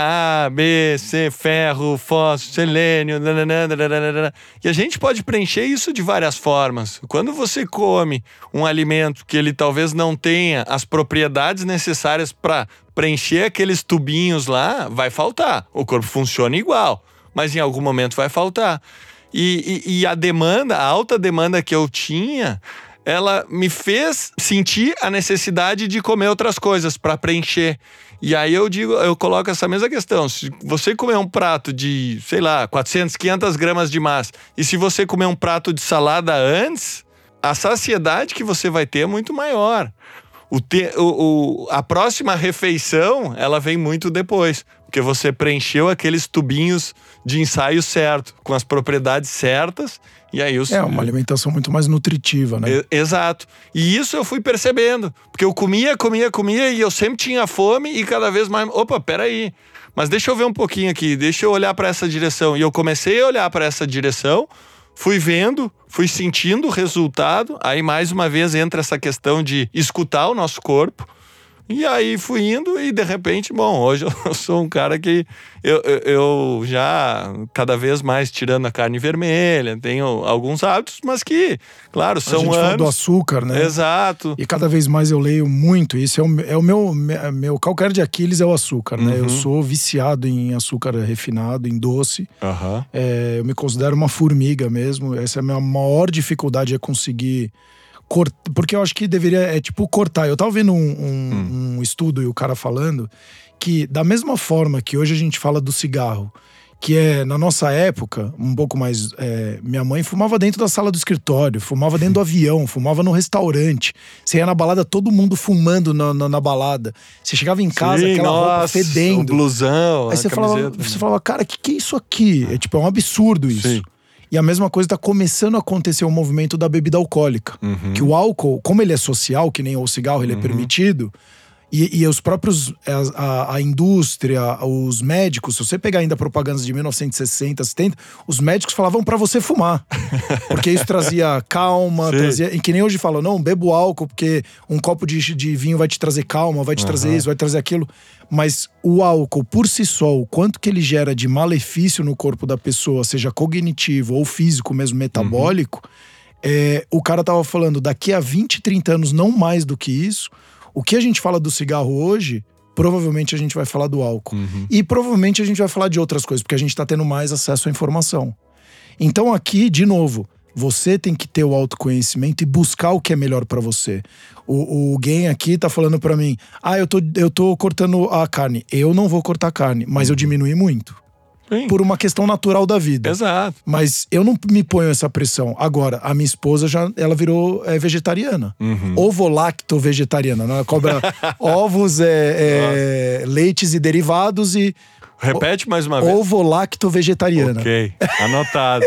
A, B, C, ferro, fósforo, selênio, e a gente pode preencher isso de várias formas. Quando você come um alimento que ele talvez não tenha as propriedades necessárias para preencher aqueles tubinhos lá, vai faltar. O corpo funciona igual, mas em algum momento vai faltar. E, e, e a demanda, a alta demanda que eu tinha ela me fez sentir a necessidade de comer outras coisas para preencher. E aí eu digo, eu coloco essa mesma questão. Se você comer um prato de, sei lá, 400, 500 gramas de massa, e se você comer um prato de salada antes, a saciedade que você vai ter é muito maior. O te, o, o, a próxima refeição, ela vem muito depois. Porque você preencheu aqueles tubinhos de ensaio certo, com as propriedades certas. E aí os... É uma alimentação muito mais nutritiva, né? exato. E isso eu fui percebendo. Porque eu comia, comia, comia e eu sempre tinha fome e cada vez mais. Opa, peraí. Mas deixa eu ver um pouquinho aqui, deixa eu olhar para essa direção. E eu comecei a olhar para essa direção, fui vendo, fui sentindo o resultado. Aí mais uma vez entra essa questão de escutar o nosso corpo e aí fui indo e de repente, bom, hoje eu sou um cara que eu, eu, eu, já cada vez mais tirando a carne vermelha, tenho alguns hábitos, mas que, claro, são a gente anos. Do açúcar, né? Exato. E cada vez mais eu leio muito isso. É o, é o meu, meu calcanhar de Aquiles é o açúcar, né? Eu uhum. sou viciado em açúcar refinado, em doce. Uhum. É, eu me considero uma formiga mesmo. Essa é a minha maior dificuldade é conseguir porque eu acho que deveria, é tipo cortar. Eu tava vendo um, um, hum. um, estudo e o cara falando que, da mesma forma que hoje a gente fala do cigarro, que é na nossa época, um pouco mais. É, minha mãe fumava dentro da sala do escritório, fumava dentro do avião, fumava no restaurante. Você ia na balada, todo mundo fumando na, na, na balada. Você chegava em casa, Sim, aquela nossa, roupa fedendo. O blusão. Aí você falava, você falava, cara, o que, que é isso aqui? É tipo, é um absurdo isso. Sim. E a mesma coisa está começando a acontecer o movimento da bebida alcoólica. Uhum. Que o álcool, como ele é social, que nem o cigarro ele é uhum. permitido, e, e, os próprios, a, a, indústria, os médicos, se você pegar ainda propagandas de 1960, 70, os médicos falavam para você fumar. Porque isso trazia calma, trazia. E que nem hoje falam, não, bebo álcool, porque um copo de, de vinho vai te trazer calma, vai te uhum. trazer isso, vai trazer aquilo. Mas o álcool, por si só, o quanto que ele gera de malefício no corpo da pessoa, seja cognitivo ou físico mesmo, metabólico, uhum. é, o cara tava falando, daqui a 20, 30 anos, não mais do que isso o que a gente fala do cigarro hoje, provavelmente a gente vai falar do álcool. Uhum. E provavelmente a gente vai falar de outras coisas, porque a gente está tendo mais acesso à informação. Então aqui, de novo, você tem que ter o autoconhecimento e buscar o que é melhor para você. O, o aqui tá falando para mim: ah, eu tô, eu tô cortando a carne. Eu não vou cortar carne, mas eu uhum. diminui muito. Sim. por uma questão natural da vida. Exato. Mas eu não me ponho essa pressão. Agora, a minha esposa já ela virou é, vegetariana. Uhum. Ovo-lacto vegetariana. Né? Ela cobra ovos, é, é, leites e derivados e. Repete mais uma vez. Ovo-lacto vegetariana. Ok, anotado.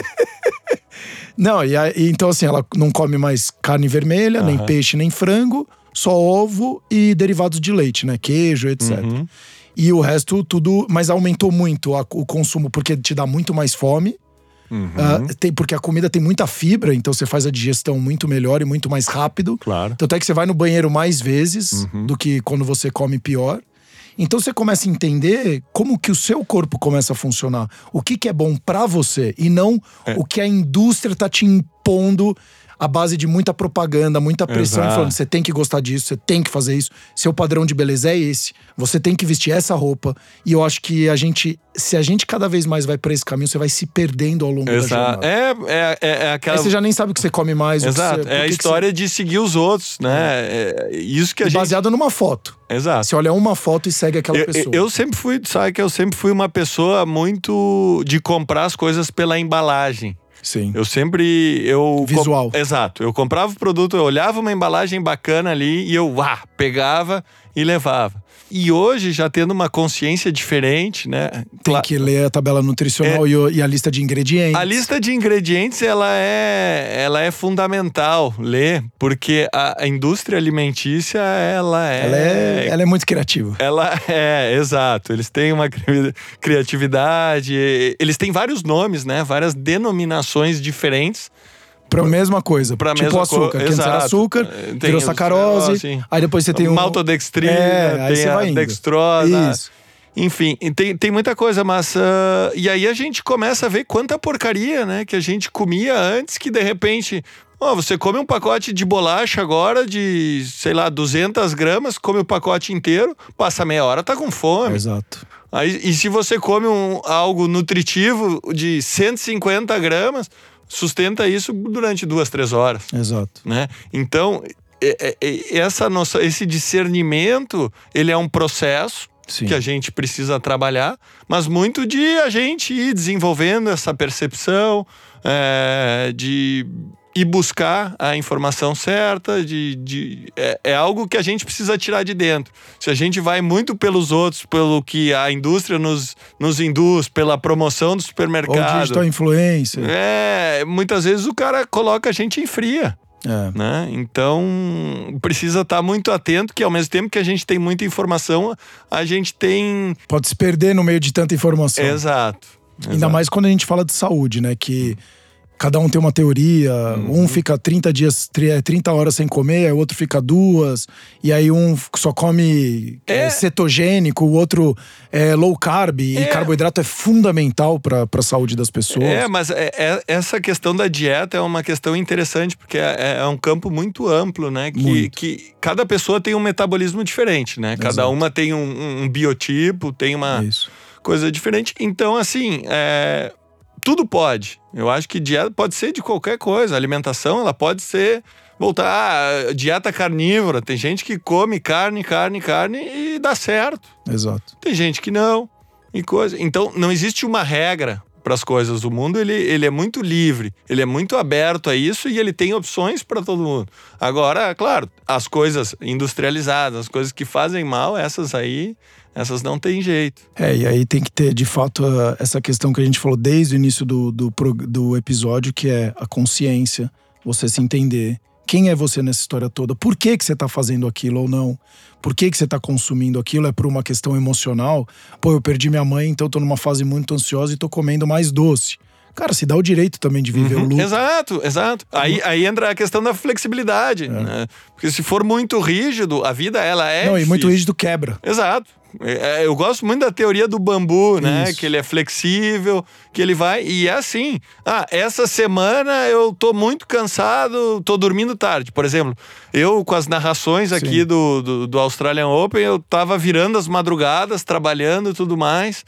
não, e, e, então assim, ela não come mais carne vermelha, uhum. nem peixe, nem frango, só ovo e derivados de leite, né? Queijo, etc. Uhum. E o resto, tudo. Mas aumentou muito a, o consumo porque te dá muito mais fome. Uhum. Uh, tem, porque a comida tem muita fibra, então você faz a digestão muito melhor e muito mais rápido. Claro. Tanto é que você vai no banheiro mais vezes uhum. do que quando você come pior. Então você começa a entender como que o seu corpo começa a funcionar. O que, que é bom para você e não é. o que a indústria tá te impondo a base de muita propaganda, muita pressão, Exato. falando: você tem que gostar disso, você tem que fazer isso, seu padrão de beleza é esse, você tem que vestir essa roupa. E eu acho que a gente, se a gente cada vez mais vai para esse caminho, você vai se perdendo ao longo Exato. da jornada. É, é, é, é aquela. Aí você já nem sabe o que você come mais. Exato. Você, é a história você... de seguir os outros, né? É. é isso que a e gente. Baseado numa foto. Exato. Você olha uma foto e segue aquela eu, pessoa. Eu sempre fui, sabe que eu sempre fui uma pessoa muito de comprar as coisas pela embalagem. Sim. Eu sempre. Eu Visual. Exato. Eu comprava o produto, eu olhava uma embalagem bacana ali e eu ah, pegava e levava. E hoje, já tendo uma consciência diferente, né? Tem que ler a tabela nutricional é, e a lista de ingredientes. A lista de ingredientes, ela é, ela é fundamental ler, porque a, a indústria alimentícia, ela é... Ela é, ela é muito criativa. Ela é, exato. Eles têm uma criatividade, eles têm vários nomes, né? Várias denominações diferentes Pra mesma coisa. Pra tipo mesma açúcar. Co... Que antes era açúcar, tem virou sacarose. Assim. Aí depois você tem um. Maltodextrina, é, tem a dextrosa. Isso. Enfim, tem, tem muita coisa, mas. Uh, e aí a gente começa a ver quanta porcaria, né? Que a gente comia antes, que de repente. Oh, você come um pacote de bolacha agora de, sei lá, 200 gramas, come o pacote inteiro, passa meia hora, tá com fome. Exato. Aí, e se você come um, algo nutritivo de 150 gramas, sustenta isso durante duas, três horas. Exato. Né? Então, é, é, essa nossa, esse discernimento, ele é um processo Sim. que a gente precisa trabalhar, mas muito de a gente ir desenvolvendo essa percepção, é, de ir buscar a informação certa, de, de é, é, algo que a gente precisa tirar de dentro. Se a gente vai muito pelos outros, pelo que a indústria nos, nos induz, pela promoção do supermercado. Ou digital influência. É, muitas vezes o cara coloca a gente em fria. É. Né? Então, precisa estar muito atento que ao mesmo tempo que a gente tem muita informação, a gente tem. Pode se perder no meio de tanta informação. Exato. Ainda Exato. mais quando a gente fala de saúde, né? Que cada um tem uma teoria. Uhum. Um fica 30 dias, 30 é, horas sem comer, o outro fica duas. E aí um só come é. É, cetogênico, o outro é low carb. É. E carboidrato é fundamental para a saúde das pessoas. É, mas é, é, essa questão da dieta é uma questão interessante, porque é, um campo muito amplo, né? Que, que cada pessoa tem um metabolismo diferente, né? Cada Exato. uma tem um, um, biotipo, tem uma. Isso coisa diferente. Então, assim, é, tudo pode. Eu acho que dieta pode ser de qualquer coisa. A alimentação, ela pode ser voltar ah, dieta carnívora. Tem gente que come carne, carne, carne e dá certo. Exato. Tem gente que não. E coisa. Então, não existe uma regra para as coisas. O mundo ele, ele é muito livre, ele é muito aberto a isso e ele tem opções para todo mundo. Agora, claro, as coisas industrializadas, as coisas que fazem mal, essas aí essas não tem jeito. É, e aí tem que ter, de fato, essa questão que a gente falou desde o início do, do, do episódio, que é a consciência, você se entender. Quem é você nessa história toda? Por que, que você está fazendo aquilo ou não? Por que, que você está consumindo aquilo? É por uma questão emocional? Pô, eu perdi minha mãe, então estou numa fase muito ansiosa e estou comendo mais doce. Cara, se dá o direito também de viver uhum, o luto. Exato, exato. Aí, aí entra a questão da flexibilidade. É. Né? Porque se for muito rígido, a vida ela é. Não, difícil. e muito rígido quebra. Exato. É, é, eu gosto muito da teoria do bambu, né? Isso. Que ele é flexível, que ele vai. E é assim. Ah, essa semana eu tô muito cansado, tô dormindo tarde. Por exemplo, eu com as narrações aqui do, do, do, Australian Open, eu tava virando as madrugadas, trabalhando e tudo mais.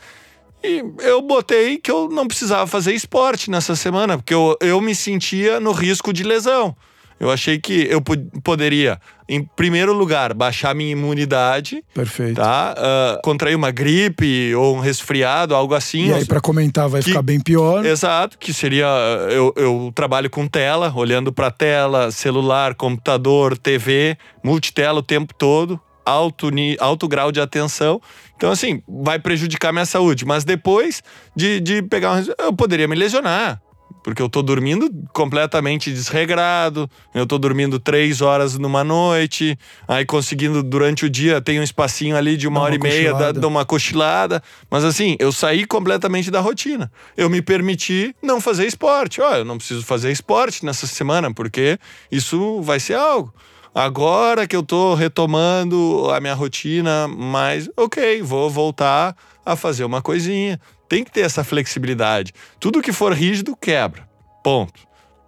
E eu botei que eu não precisava fazer esporte nessa semana, porque eu, eu me sentia no risco de lesão. Eu achei que eu poderia, em primeiro lugar, baixar minha imunidade. Perfeito. Tá? Uh, contrair uma gripe ou um resfriado, algo assim. E aí, para comentar, vai que, ficar bem pior. Exato, que seria. Eu, eu trabalho com tela, olhando para tela, celular, computador, TV, multitela o tempo todo. Alto, alto grau de atenção. Então, assim, vai prejudicar minha saúde. Mas depois de, de pegar um. Eu poderia me lesionar porque eu tô dormindo completamente desregrado, eu tô dormindo três horas numa noite, aí conseguindo durante o dia, tem um espacinho ali de uma, uma hora e meia, dar da, uma cochilada. Mas assim, eu saí completamente da rotina. Eu me permiti não fazer esporte. Ó, eu não preciso fazer esporte nessa semana, porque isso vai ser algo. Agora que eu tô retomando a minha rotina, mas ok, vou voltar a fazer uma coisinha. Tem que ter essa flexibilidade. Tudo que for rígido quebra. Ponto.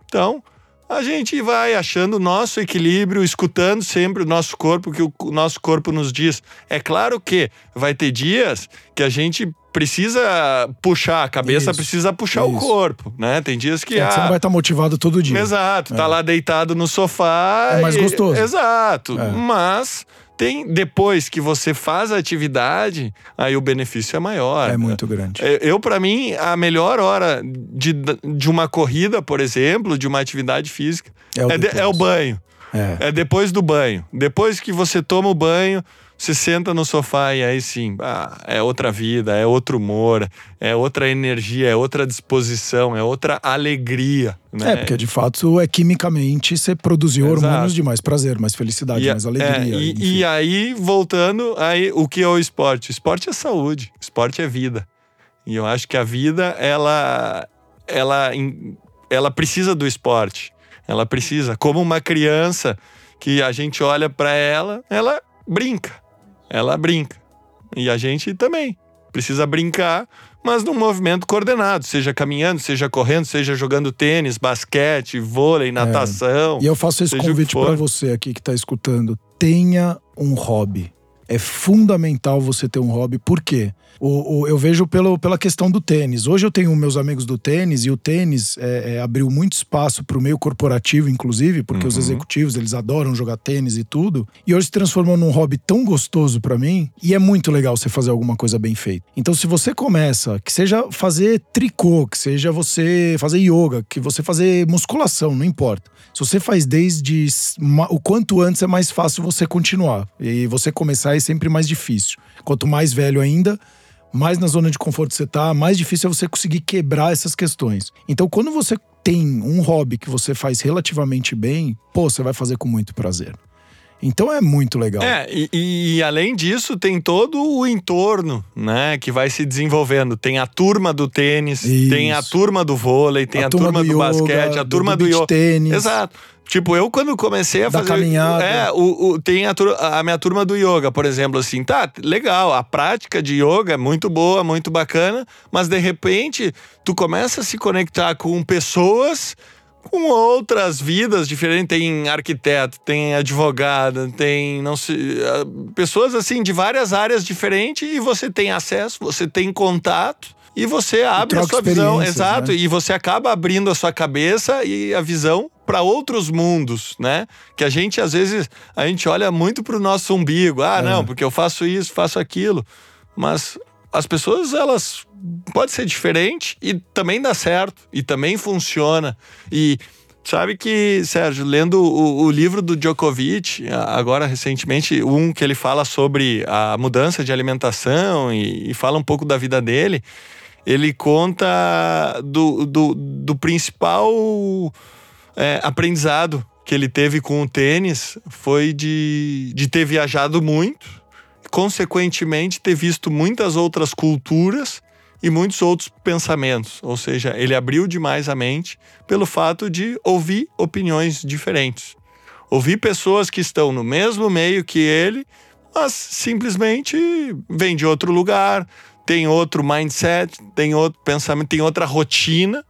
Então, a gente vai achando o nosso equilíbrio, escutando sempre o nosso corpo, que o nosso corpo nos diz. É claro que vai ter dias que a gente precisa puxar, a cabeça isso, precisa puxar isso. o corpo, né? Tem dias que. É, ah, você não vai estar motivado todo dia. Exato, tá é. tá lá deitado no sofá. É mais gostoso. Exato. É. Mas tem depois que você faz a atividade, aí o benefício é maior. É muito grande. Eu, para mim, a melhor hora de, de uma corrida, por exemplo, de uma atividade física, é o, é, de, é o banho. É. é depois do banho. Depois que você toma o banho, você senta no sofá e aí sim, ah, é outra vida, é outro humor, é outra energia, é outra disposição, é outra alegria. Né? É, porque de fato é quimicamente você produziu Exato. hormônios de mais prazer, mais felicidade, e, mais alegria. É, e, e, aí, voltando, aí o que é o esporte? O esporte é saúde, o esporte é vida. E eu acho que a vida, ela, ela, ela precisa do esporte. Ela precisa, como uma criança que a gente olha para ela, ela brinca ela brinca. E a gente também precisa brincar, mas num movimento coordenado, seja caminhando, seja correndo, seja jogando tênis, basquete, vôlei, é. natação. É. E eu faço esse convite para você aqui que está escutando. Tenha um hobby. É fundamental você ter um hobby. Por quê? O, o, eu vejo pelo, pela questão do tênis. Hoje eu tenho meus amigos do tênis e o tênis é, é, abriu muito espaço para o meio corporativo, inclusive, porque uhum. os executivos eles adoram jogar tênis e tudo. E hoje se transformou num hobby tão gostoso para mim e é muito legal você fazer alguma coisa bem feita. Então, se você começa, que seja fazer tricô, que seja você fazer yoga, que você fazer musculação, não importa. Se você faz desde o quanto antes é mais fácil você continuar e você começar é sempre mais difícil. Quanto mais velho ainda, mais na zona de conforto você tá, mais difícil é você conseguir quebrar essas questões. Então, quando você tem um hobby que você faz relativamente bem, pô, você vai fazer com muito prazer. Então é muito legal. É, e, e, além disso, tem todo o entorno, né, que vai se desenvolvendo. Tem a turma do tênis, Isso. tem a turma do vôlei, tem a, a turma, turma, do, do yoga, basquete, a turma do, do, do tênis. Exato. Tipo, eu quando comecei a da fazer. caminhada. É, o, o, tem a, a, minha turma do yoga, por exemplo, assim, tá, legal, a prática de yoga é muito boa, muito bacana, mas de repente tu começa a se conectar com pessoas com outras vidas diferentes. Tem arquiteto, tem advogado, tem não se, pessoas assim de várias áreas diferentes e você tem acesso, você tem contato e você abre e a sua visão, exato, né? e você acaba abrindo a sua cabeça e a visão para outros mundos, né? Que a gente às vezes a gente olha muito para o nosso umbigo. Ah, é. não, porque eu faço isso, faço aquilo. Mas as pessoas elas pode ser diferente e também dá certo e também funciona. E sabe que, Sérgio, lendo o, o, livro do Djokovic, agora recentemente, um que ele fala sobre a mudança de alimentação e, e fala um pouco da vida dele, ele conta do, do, do principal é, aprendizado que ele teve com o tênis foi de, de ter viajado muito, consequentemente ter visto muitas outras culturas e muitos outros pensamentos. Ou seja, ele abriu demais a mente pelo fato de ouvir opiniões diferentes. Ouvir pessoas que estão no mesmo meio que ele, mas simplesmente vêm de outro lugar, tem outro mindset, tem outro pensamento, tem outra rotina,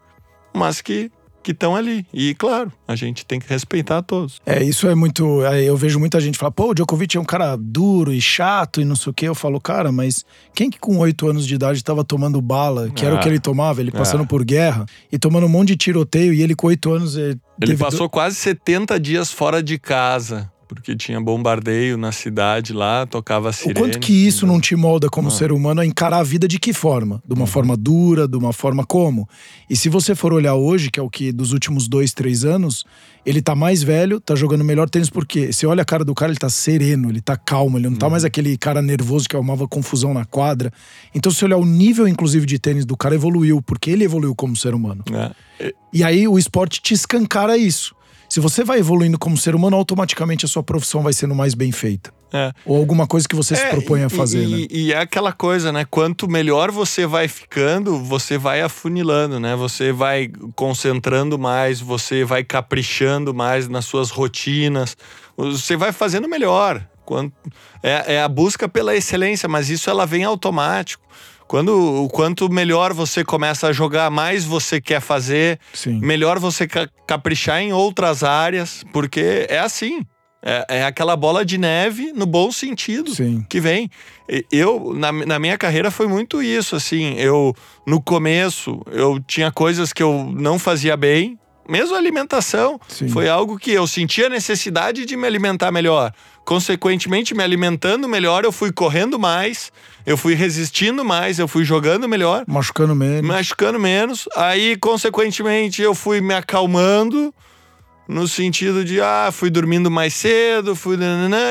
mas que que estão ali. E, claro, a gente tem que respeitar todos. É, isso é muito. Eu vejo muita gente falar, pô, o Djokovic é um cara duro e chato e não sei o quê. Eu falo, cara, mas quem que com oito anos de idade estava tomando bala, que era o que ele tomava, ele passando é. por guerra e tomando um monte de tiroteio e ele com oito anos. Ele, ele passou quase 70 dias fora de casa porque tinha bombardeio na cidade lá, tocava sirene. O quanto que isso não te molda como ser humano a encarar a vida de que forma? De uma forma dura, de uma forma como? E se você for olhar hoje, que é o que dos últimos dois, três anos, ele tá mais velho, tá jogando melhor tênis, porque você olha a cara do cara, ele tá sereno, ele tá calmo, ele não tá uhum. tá mais aquele cara nervoso que arrumava confusão na quadra. Então, se olhar o nível, inclusive, de tênis do cara, evoluiu, porque ele evoluiu como ser humano. É. E aí o esporte te escancara isso. Se você vai evoluindo como ser humano, automaticamente a sua profissão vai sendo mais bem feita. É. Ou alguma coisa que você é, se propõe a fazer, e, né? E é aquela coisa, né? Quanto melhor você vai ficando, você vai afunilando, né? Você vai concentrando mais, você vai caprichando mais nas suas rotinas, você vai fazendo melhor. É, é a busca pela excelência, mas isso ela vem automático. Quando o quanto melhor você começa a jogar, mais você quer fazer, Sim. melhor você caprichar em outras áreas, porque é assim. É, é, aquela bola de neve no bom sentido Sim. que vem. Eu, na, na minha carreira, foi muito isso. Assim, eu, no começo, eu tinha coisas que eu não fazia bem, mesmo a alimentação. Sim. Foi algo que eu sentia necessidade de me alimentar melhor. Consequentemente, me alimentando melhor, eu fui correndo mais, eu fui resistindo mais, eu fui jogando melhor. Machucando menos. Machucando menos. Aí, consequentemente, eu fui me acalmando no sentido de ah, fui dormindo mais cedo, fui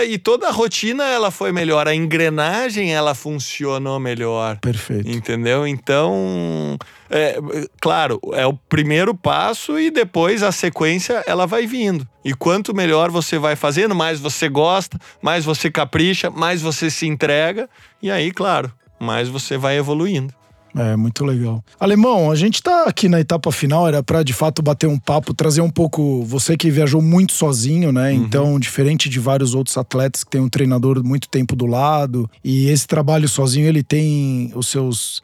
e toda a rotina ela foi melhor, a engrenagem ela funcionou melhor. Perfeito. Entendeu? Então, é, claro, é o primeiro passo e depois a sequência ela vai vindo. E quanto melhor você vai fazendo, mais você gosta, mais você capricha, mais você se entrega e aí, claro, mais você vai evoluindo. É, muito legal. Alemão, a gente tá aqui na etapa final, era para de fato bater um papo, trazer um pouco. Você que viajou muito sozinho, né? Uhum. Então, diferente de vários outros atletas que tem um treinador muito tempo do lado. E esse trabalho sozinho, ele tem os seus.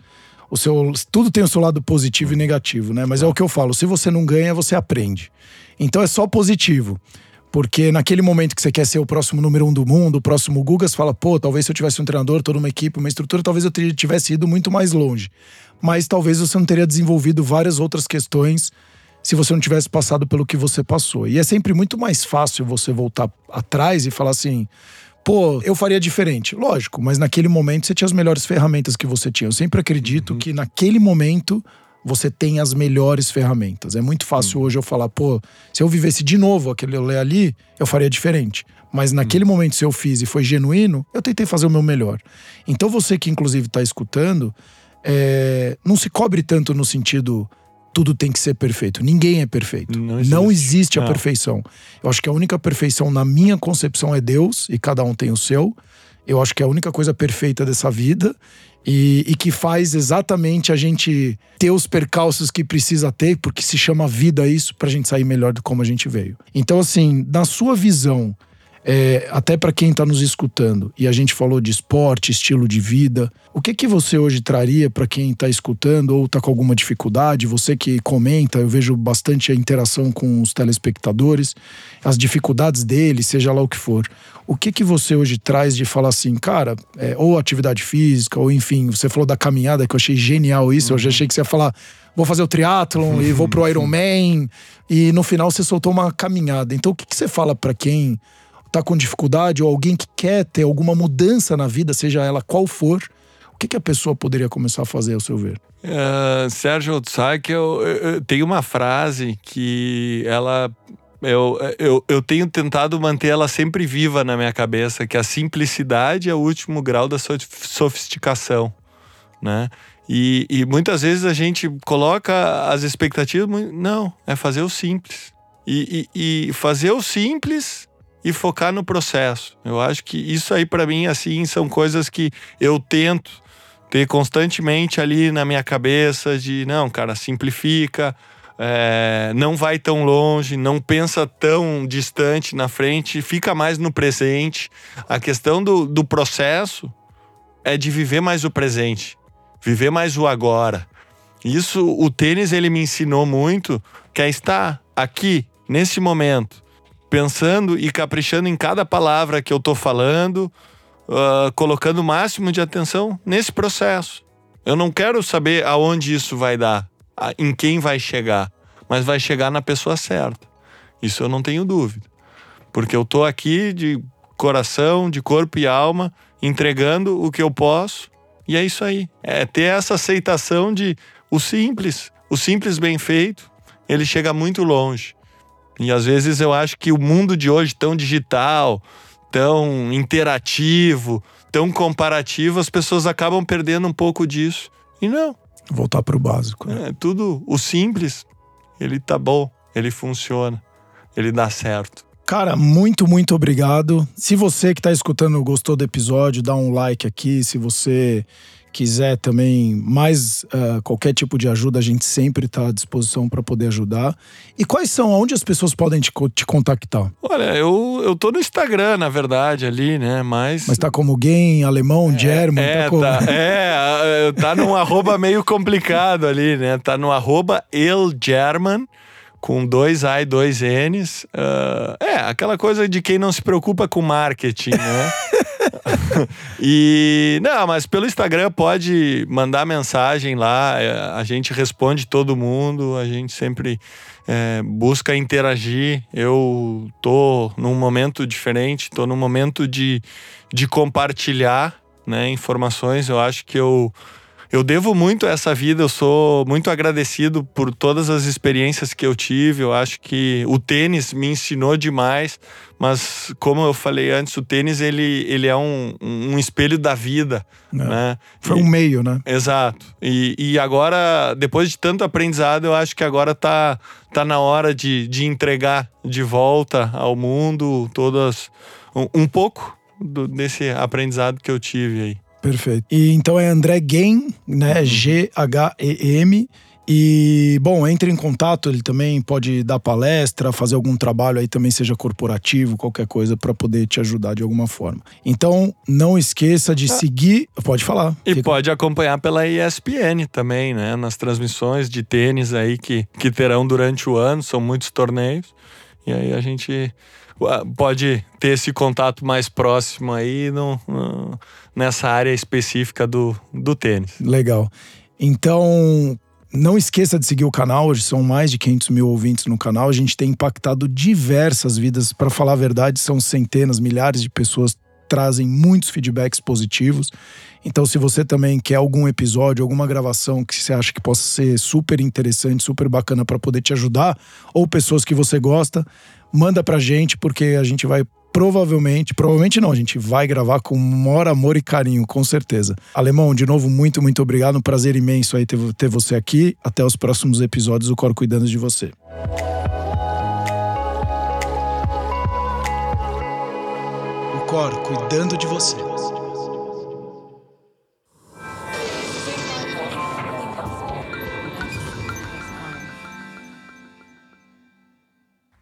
O seu, tudo tem o seu lado positivo e negativo, né? Mas é o que eu falo: se você não ganha, você aprende. Então é só positivo. Porque naquele momento que você quer ser o próximo número um do mundo, o próximo Guga, você fala, pô, talvez se eu tivesse um treinador, toda uma equipe, uma estrutura, talvez eu tivesse ido muito mais longe. Mas talvez você não teria desenvolvido várias outras questões se você não tivesse passado pelo que você passou. E é sempre muito mais fácil você voltar atrás e falar assim: pô, eu faria diferente. Lógico, mas naquele momento você tinha as melhores ferramentas que você tinha. Eu sempre acredito uhum. que naquele momento você tem as melhores ferramentas. É muito fácil uhum. hoje eu falar, pô, se eu vivesse de novo aquele ler ali, eu faria diferente. Mas naquele uhum. momento, se eu fiz e foi genuíno, eu tentei fazer o meu melhor. Então você que inclusive está escutando, é, não se cobre tanto no sentido tudo tem que ser perfeito. Ninguém é perfeito. Não existe, não existe a não. perfeição. Eu acho que a única perfeição, na minha concepção, é Deus, e cada um tem o seu. Eu acho que é a única coisa perfeita dessa vida e, e, que faz exatamente a gente ter os percalços que precisa ter, porque se chama vida isso, pra gente sair melhor do como a gente veio. Então, assim, na sua visão, é, até para quem está nos escutando, e a gente falou de esporte, estilo de vida, o que que você hoje traria para quem está escutando ou está com alguma dificuldade? Você que comenta, eu vejo bastante a interação com os telespectadores, as dificuldades deles, seja lá o que for. O que que você hoje traz de falar assim, cara, é, ou atividade física, ou enfim, você falou da caminhada, que eu achei genial isso, uhum. eu já achei que você ia falar, vou fazer o triatlon uhum. e vou pro Ironman, e no final você soltou uma caminhada. Então o que, que você fala para quem está com dificuldade ou alguém que quer ter alguma mudança na vida, seja ela qual for, o que, que a pessoa poderia começar a fazer, ao seu ver? Uh, Sérgio, sabe que eu, eu, eu tenho uma frase que ela eu, eu, eu tenho tentado manter ela sempre viva na minha cabeça, que a simplicidade é o último grau da sofisticação, né? E, e muitas vezes a gente coloca as expectativas, não, é fazer o simples. E, e, e fazer o simples e focar no processo. Eu acho que isso aí para mim assim são coisas que eu tento ter constantemente ali na minha cabeça de não, cara, simplifica, é, não vai tão longe, não pensa tão distante na frente, fica mais no presente. A questão do, do processo é de viver mais o presente, viver mais o agora. Isso o tênis ele me ensinou muito, que é estar aqui nesse momento pensando e caprichando em cada palavra que eu tô falando, uh, colocando o máximo de atenção nesse processo. Eu não quero saber aonde isso vai dar, em quem vai chegar, mas vai chegar na pessoa certa. Isso eu não tenho dúvida. Porque eu tô aqui de coração, de corpo e alma, entregando o que eu posso, e é isso aí. É ter essa aceitação de o simples, o simples bem feito, ele chega muito longe. E às vezes eu acho que o mundo de hoje, tão digital, tão interativo, tão comparativo, as pessoas acabam perdendo um pouco disso. E não. Voltar para o básico. Né? É, tudo, o simples, ele tá bom, ele funciona, ele dá certo. Cara, muito, muito obrigado. Se você que está escutando gostou do episódio, dá um like aqui. Se você quiser também mais uh, qualquer tipo de ajuda, a gente sempre está à disposição para poder ajudar. E quais são, onde as pessoas podem te, te contactar? Olha, eu, eu tô no Instagram, na verdade, ali, né? Mas. Mas tá como alguém, alemão, é, German? É, tá, como... tá, é, tá num arroba meio complicado ali, né? Tá no arroba elgerman com dois A e dois N's. Uh, é, aquela coisa de quem não se preocupa com marketing, né? e não, mas pelo Instagram pode mandar mensagem lá, é, a gente responde todo mundo, a gente sempre é, busca interagir. Eu tô num momento diferente, tô num momento de, de compartilhar né, informações. Eu acho que eu eu devo muito a essa vida, eu sou muito agradecido por todas as experiências que eu tive. Eu acho que o tênis me ensinou demais, mas como eu falei antes, o tênis ele, ele é um, um espelho da vida, é. né? Foi e, um meio, né? Exato. E, e agora, depois de tanto aprendizado, eu acho que agora tá, tá na hora de, de entregar de volta ao mundo todas um, um pouco do, desse aprendizado que eu tive aí. Perfeito. E então é André Gem, né? Uhum. G-H-E-M. E, bom, entre em contato, ele também pode dar palestra, fazer algum trabalho aí também, seja corporativo, qualquer coisa, para poder te ajudar de alguma forma. Então, não esqueça de ah. seguir. Pode falar. E fica... pode acompanhar pela ESPN também, né? Nas transmissões de tênis aí que, que terão durante o ano, são muitos torneios. E aí a gente pode ter esse contato mais próximo aí no, no, nessa área específica do, do tênis. Legal. Então, não esqueça de seguir o canal, hoje são mais de 500 mil ouvintes no canal. A gente tem impactado diversas vidas. Para falar a verdade, são centenas, milhares de pessoas trazem muitos feedbacks positivos. Então, se você também quer algum episódio, alguma gravação que você acha que possa ser super interessante, super bacana para poder te ajudar, ou pessoas que você gosta, manda pra gente, porque a gente vai provavelmente, provavelmente não, a gente vai gravar com maior amor e carinho, com certeza. Alemão, de novo, muito, muito obrigado. Um prazer imenso aí ter, ter você aqui. Até os próximos episódios do Cor Cuidando de Você. O Cor Cuidando de Você.